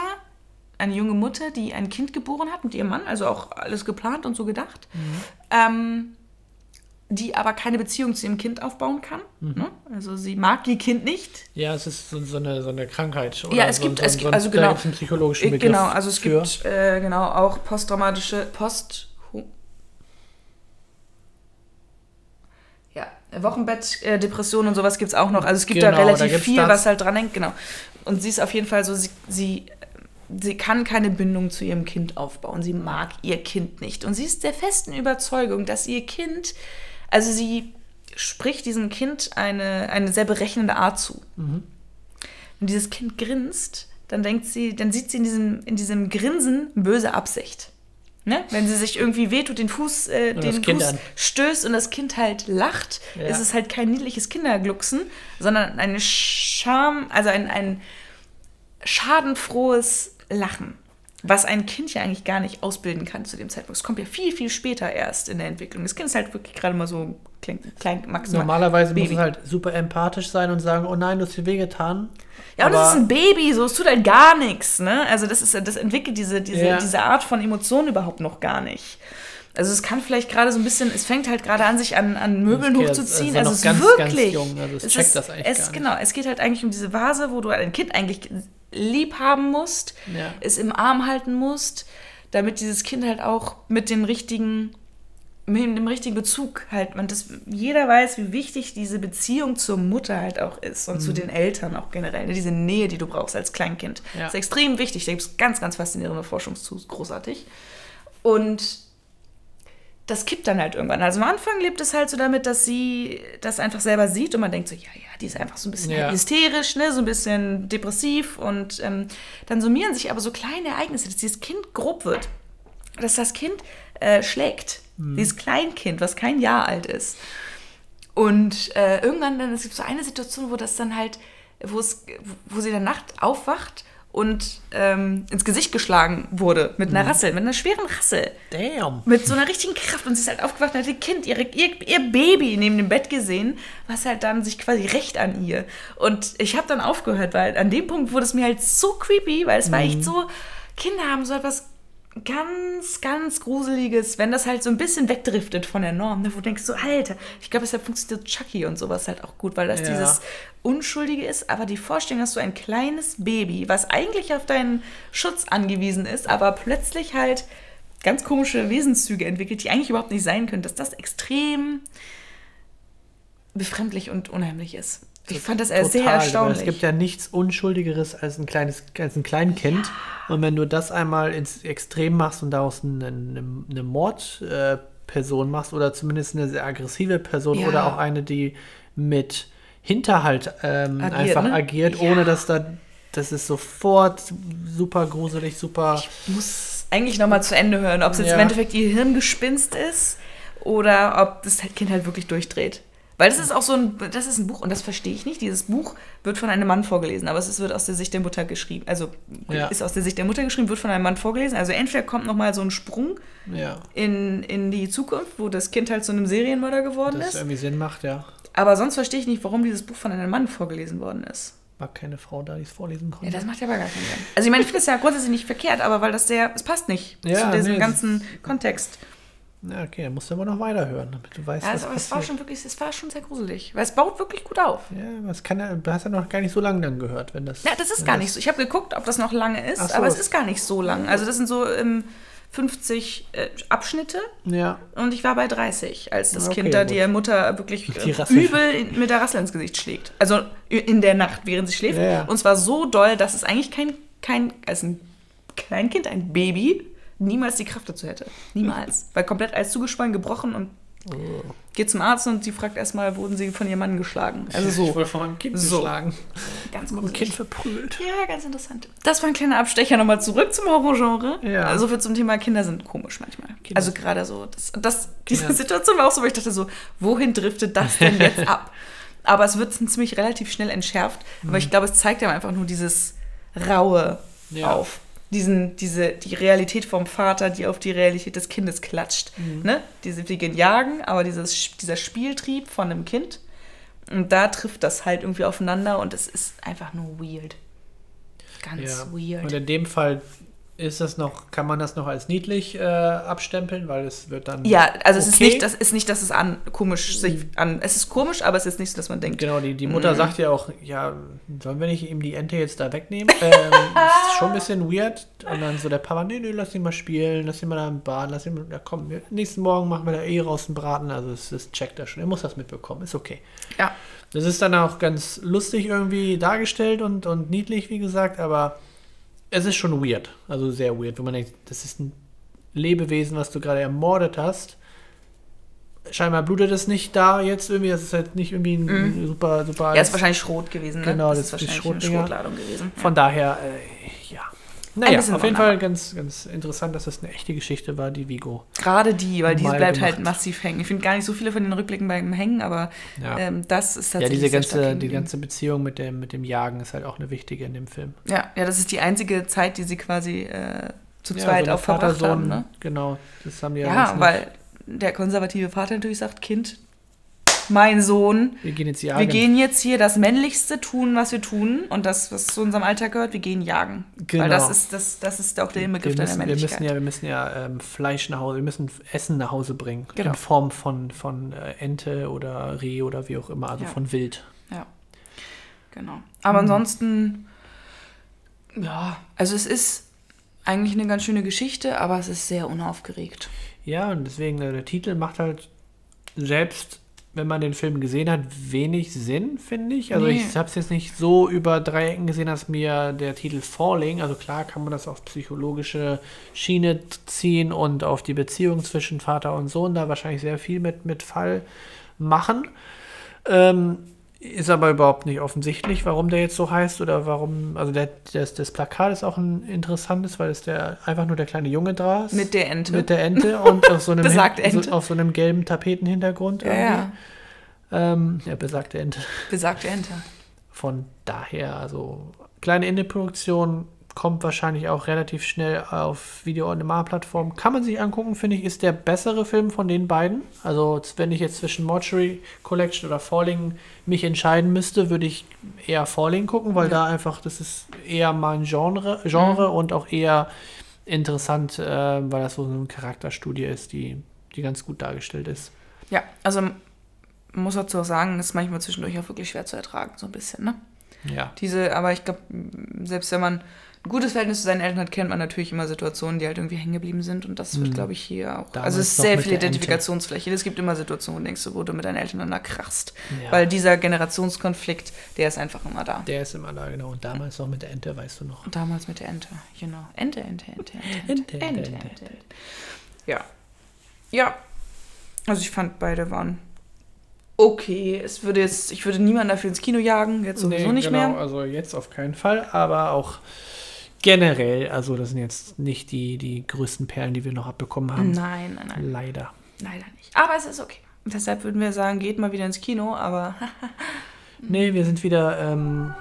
eine junge Mutter, die ein Kind geboren hat mit ihrem Mann, also auch alles geplant und so gedacht, ähm, die aber keine Beziehung zu ihrem Kind aufbauen kann. Ne? Also sie mag ihr Kind nicht, Ja, es ist so, so, eine, so eine Krankheit. Oder Ja, es so, gibt- so, es gibt- also genau. einen psychologischen Äh, Begriff Genau, also es für. gibt äh, genau auch posttraumatische Post ja, Wochenbett-Depressionen und sowas gibt es auch noch. Also es gibt da Genau, da relativ gibt's viel, das. was halt dran hängt, genau. Und sie ist auf jeden Fall so, sie, sie, sie kann keine Bindung zu ihrem Kind aufbauen. Sie mag ihr Kind nicht. Und sie ist der festen Überzeugung, dass ihr Kind, also sie spricht diesem Kind eine, eine sehr berechnende Art zu. Mhm. Wenn dieses Kind grinst, dann denkt sie, dann sieht sie in diesem, in diesem Grinsen böse Absicht. Ne? Wenn sie sich irgendwie wehtut, den Fuß, äh, den Fuß stößt und das Kind halt lacht, Ja. ist es halt kein niedliches Kinderglucksen, sondern eine Scham, also ein, ein schadenfrohes Lachen. Was ein Kind ja eigentlich gar nicht ausbilden kann zu dem Zeitpunkt. Es kommt ja viel, viel später erst in der Entwicklung. Das Kind ist halt wirklich gerade mal so klein, klein maximal. Normalerweise muss Baby. es halt super empathisch sein und sagen, oh nein, du hast dir wehgetan. Ja, und das Aber- ist ein Baby, so, es tut halt gar nichts, ne? Also das ist, das entwickelt diese, diese, Ja. diese Art von Emotionen überhaupt noch gar nicht. Also es kann vielleicht gerade so ein bisschen, es fängt halt gerade an, sich an, an Möbeln Okay, hochzuziehen. also Also, es ist ganz, wirklich. ganz jung, also es es checkt ist, das eigentlich es, gar nicht. Genau, es geht halt eigentlich um diese Vase, wo du ein Kind eigentlich lieb haben musst, Ja. es im Arm halten musst, damit dieses Kind halt auch mit den richtigen mit dem richtigen Bezug halt, man das, jeder weiß, wie wichtig diese Beziehung zur Mutter halt auch ist und zu den Eltern auch generell. ne? Diese Nähe, die du brauchst als Kleinkind. Ja. ist extrem wichtig. Da gibt es ganz, ganz faszinierende Forschung zu, großartig. Und das kippt dann halt irgendwann. Also am Anfang lebt es halt so damit, dass sie das einfach selber sieht und man denkt so, ja, ja, die ist einfach so ein bisschen Ja. hysterisch, ne, so ein bisschen depressiv und ähm, dann summieren sich aber so kleine Ereignisse, dass dieses Kind grob wird, dass das Kind äh, schlägt. Dieses Kleinkind, was kein Jahr alt ist. Und äh, irgendwann dann, es gibt so eine Situation, wo das dann halt, wo es, wo sie in der Nacht aufwacht und ähm, ins Gesicht geschlagen wurde mit einer Rassel, mit einer schweren Rassel. Damn. Mit so einer richtigen Kraft. Und sie ist halt aufgewacht und hat ihr Kind, ihre, ihr, ihr Baby neben dem Bett gesehen, was halt dann sich quasi recht an ihr. Und ich habe dann aufgehört, weil an dem Punkt wurde es mir halt so creepy, weil es war echt so, Kinder haben so etwas ganz, ganz Gruseliges, wenn das halt so ein bisschen wegdriftet von der Norm, ne, wo du denkst so, Alter, ich glaube, deshalb funktioniert Chucky und sowas halt auch gut, weil das Ja. dieses Unschuldige ist, aber die Vorstellung, dass du ein kleines Baby, was eigentlich auf deinen Schutz angewiesen ist, aber plötzlich halt ganz komische Wesenszüge entwickelt, die eigentlich überhaupt nicht sein können, dass das extrem befremdlich und unheimlich ist. Ich fand das äh, sehr Total, weil erstaunlich. Es gibt ja nichts Unschuldigeres als ein kleines, als ein Kleinkind. Und wenn du das einmal ins Extrem machst und daraus eine, eine, eine Mordperson machst oder zumindest eine sehr aggressive Person Ja. oder auch eine, die mit Hinterhalt ähm, Agiert, einfach ne? agiert, Ja. ohne dass da, das ist sofort super gruselig, super. muss eigentlich nochmal zu Ende hören, ob es jetzt Ja. im Endeffekt ihr Hirngespinst ist oder ob das Kind halt wirklich durchdreht. Weil das ist auch so ein, das ist ein Buch und das verstehe ich nicht. Dieses Buch wird von einem Mann vorgelesen, aber es wird aus der Sicht der Mutter geschrieben. Also Ja. ist aus der Sicht der Mutter geschrieben, wird von einem Mann vorgelesen. Also entweder kommt nochmal so ein Sprung Ja, in, in die Zukunft, wo das Kind halt zu einem Serienmörder geworden das ist. irgendwie Sinn macht, ja. Aber sonst verstehe ich nicht, warum dieses Buch von einem Mann vorgelesen worden ist. War keine Frau da, die es vorlesen Ja, konnte. das macht ja aber gar keinen Sinn. Also ich meine, ich finde das ja grundsätzlich nicht verkehrt, aber weil das sehr, es passt nicht Ja, zu diesem nee, ganzen Kontext. Ja, okay, dann musst du aber noch weiterhören, damit du weißt, Ja, was also, aber es war passiert. schon wirklich, es war schon sehr gruselig, weil es baut wirklich gut auf. Ja, was kann er, du hast ja noch gar nicht so lange dann gehört, wenn das. Ja, das ist gar das- nicht so. Ich habe geguckt, ob das noch lange ist, so. aber es ist gar nicht so lang. Also das sind so ähm, 50 äh, Abschnitte Ja, und ich war bei 30, als das Okay, Kind da die Mutter wirklich Die äh, übel in, mit der Rassel ins Gesicht schlägt. Also in der Nacht, während sie schläft. Ja, ja. Und zwar so doll, dass es eigentlich kein, kein also ein Kleinkind, ein Baby, niemals die Kraft dazu hätte. Niemals. Weil komplett alles zugespannt, gebrochen und Oh. geht zum Arzt und sie fragt erstmal, wurden sie von ihrem Mann geschlagen. Also Ich so. wurde von meinem Kind So. geschlagen. Ganz Ein. Kind verprügelt. Ja, ganz interessant. Das war ein kleiner Abstecher nochmal zurück zum Horrorgenre. Ja. Also viel zum Thema Kinder sind komisch manchmal. Kinder also gerade so, das, das, diese. Situation war auch so, weil ich dachte so, wohin driftet das denn jetzt ab? Aber es wird ziemlich relativ schnell entschärft. Aber ich glaube, es zeigt ja einfach nur dieses Raue Mhm. Ja. auf. Diesen, diese, die Realität vom Vater, die auf die Realität des Kindes klatscht. Mhm. Ne? Diese, die gehen jagen, aber dieses, dieser Spieltrieb von einem Kind. Und da trifft das halt irgendwie aufeinander und es ist einfach nur weird. Ganz Ja. weird. Und in dem Fall ist das noch, kann man das noch als niedlich äh, abstempeln, weil es wird dann. Ja, also es ist okay. nicht, das ist nicht, dass es an komisch sich an. Es ist komisch, aber es ist nicht so, dass man denkt. Genau, die, die Mutter Mhm. sagt ja auch, ja, sollen wir nicht ihm die Ente jetzt da wegnehmen? ähm, ist schon ein bisschen weird. Und dann so der Papa, nee, nee, lass ihn mal spielen, lass ihn mal da im Bad, lass ihn, ja komm, wir, nächsten Morgen machen wir da eh raus einen Braten. Also es, es checkt er schon, er muss das mitbekommen, ist okay. Ja. Das ist dann auch ganz lustig irgendwie dargestellt und, und niedlich, wie gesagt, aber es ist schon weird. Also sehr weird, wenn man denkt, das ist ein Lebewesen, was du gerade ermordet hast. Scheinbar blutet es nicht da jetzt irgendwie. Das ist halt nicht irgendwie ein super, super. Mhm. Ja, ist wahrscheinlich Schrot gewesen, ne? Genau, das ist ist wahrscheinlich eine. Schrotladung gewesen. Von daher, äh, ja. Naja, auf jeden. Fall ganz, ganz interessant, dass das eine echte Geschichte war, die Vigo. Gerade die, weil diese bleibt halt gemacht. massiv hängen. Ich finde gar nicht so viele von den Rückblicken beim Hängen, aber Ja. ähm, das ist Ja, tatsächlich. diese sehr stark ganze, die ganze Beziehung mit dem, mit dem Jagen ist halt auch eine wichtige in dem Film. Ja, ja, das ist die einzige Zeit, die sie quasi äh, zu Ja, zweit so auch verbracht Vater-Sohn, haben. Ne? Genau, das haben die ja, Ja, weil der konservative Vater natürlich sagt, Kind, mein Sohn, Wir gehen jetzt jagen. wir gehen jetzt hier das Männlichste tun, was wir tun und das, was zu unserem Alltag gehört, wir gehen jagen. Genau. Weil das ist, das, das ist auch der Inbegriff wir müssen, wir Männlichkeit. müssen ja, wir müssen ja ähm, Fleisch nach Hause, wir müssen Essen nach Hause bringen. Genau. In Form von, von äh, Ente oder Reh oder wie auch immer, also Ja. von Wild. Ja, genau. Aber ansonsten, ja, also es ist eigentlich eine ganz schöne Geschichte, aber es ist sehr unaufgeregt. Ja, und deswegen, äh, der Titel macht halt selbst, wenn man den Film gesehen hat, wenig Sinn, finde ich. Also Nee. ich habe es jetzt nicht so über drei Ecken gesehen, dass mir der Titel Falling, also klar kann man das auf psychologische Schiene ziehen und auf die Beziehung zwischen Vater und Sohn da wahrscheinlich sehr viel mit, mit Fall machen. Ähm, ist aber überhaupt nicht offensichtlich, warum der jetzt so heißt oder warum. Also der, das, das Plakat ist auch ein interessantes, weil es der einfach nur der kleine Junge da ist. Mit der Ente. Mit der Ente und auf so einem, Hin-. So, auf so einem gelben Tapetenhintergrund. ja, irgendwie. ja, Ähm, ja, besagte Ente. besagte Ente. Von daher, also kleine Indie-Produktion kommt wahrscheinlich auch relativ schnell auf Video-on-Demand-Plattformen. Kann man sich angucken, finde ich, ist der bessere Film von den beiden. Also wenn ich jetzt zwischen Mortuary Collection oder Falling mich entscheiden müsste, würde ich eher Falling gucken, weil Ja. da einfach, das ist eher mein Genre, Genre und auch eher interessant, äh, weil das so eine Charakterstudie ist, die, die ganz gut dargestellt ist. Ja, also man muss dazu auch sagen, ist manchmal zwischendurch auch wirklich schwer zu ertragen, so ein bisschen, ne? Ja. Diese, aber ich glaube, selbst wenn man ein gutes Verhältnis zu seinen Eltern hat, kennt man natürlich immer Situationen, die halt irgendwie hängen geblieben sind. Und das wird, Mhm. glaube ich, hier auch. Damals also es ist sehr viel. Identifikationsfläche. Es gibt immer Situationen, wo du denkst, du, wo du mit deinen Eltern aneinander krachst. Ja. Weil dieser Generationskonflikt, der ist einfach immer da. Der ist immer da, genau. Und damals noch mit der Ente, weißt du noch. Und damals mit der Ente, genau. Ente, Ente, Ente, Ente, Ente, Ente, Ente, Ente, Ente. Ente. Ja. Ja. Also ich fand, beide waren okay. Es würde jetzt, ich würde niemanden dafür ins Kino jagen, jetzt sowieso Nee, nicht genau, mehr. Also jetzt auf keinen Fall, aber auch generell, also das sind jetzt nicht die, die größten Perlen, die wir noch abbekommen haben. Nein, nein, nein. Leider. Leider nicht. Aber es ist okay. Deshalb würden wir sagen, geht mal wieder ins Kino, aber Nee, wir sind wieder ähm,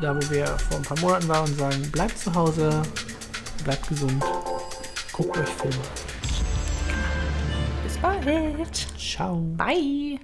da, wo wir vor ein paar Monaten waren und sagen, bleibt zu Hause, bleibt gesund, guckt euch Filme. bis bald. Ciao. Bye.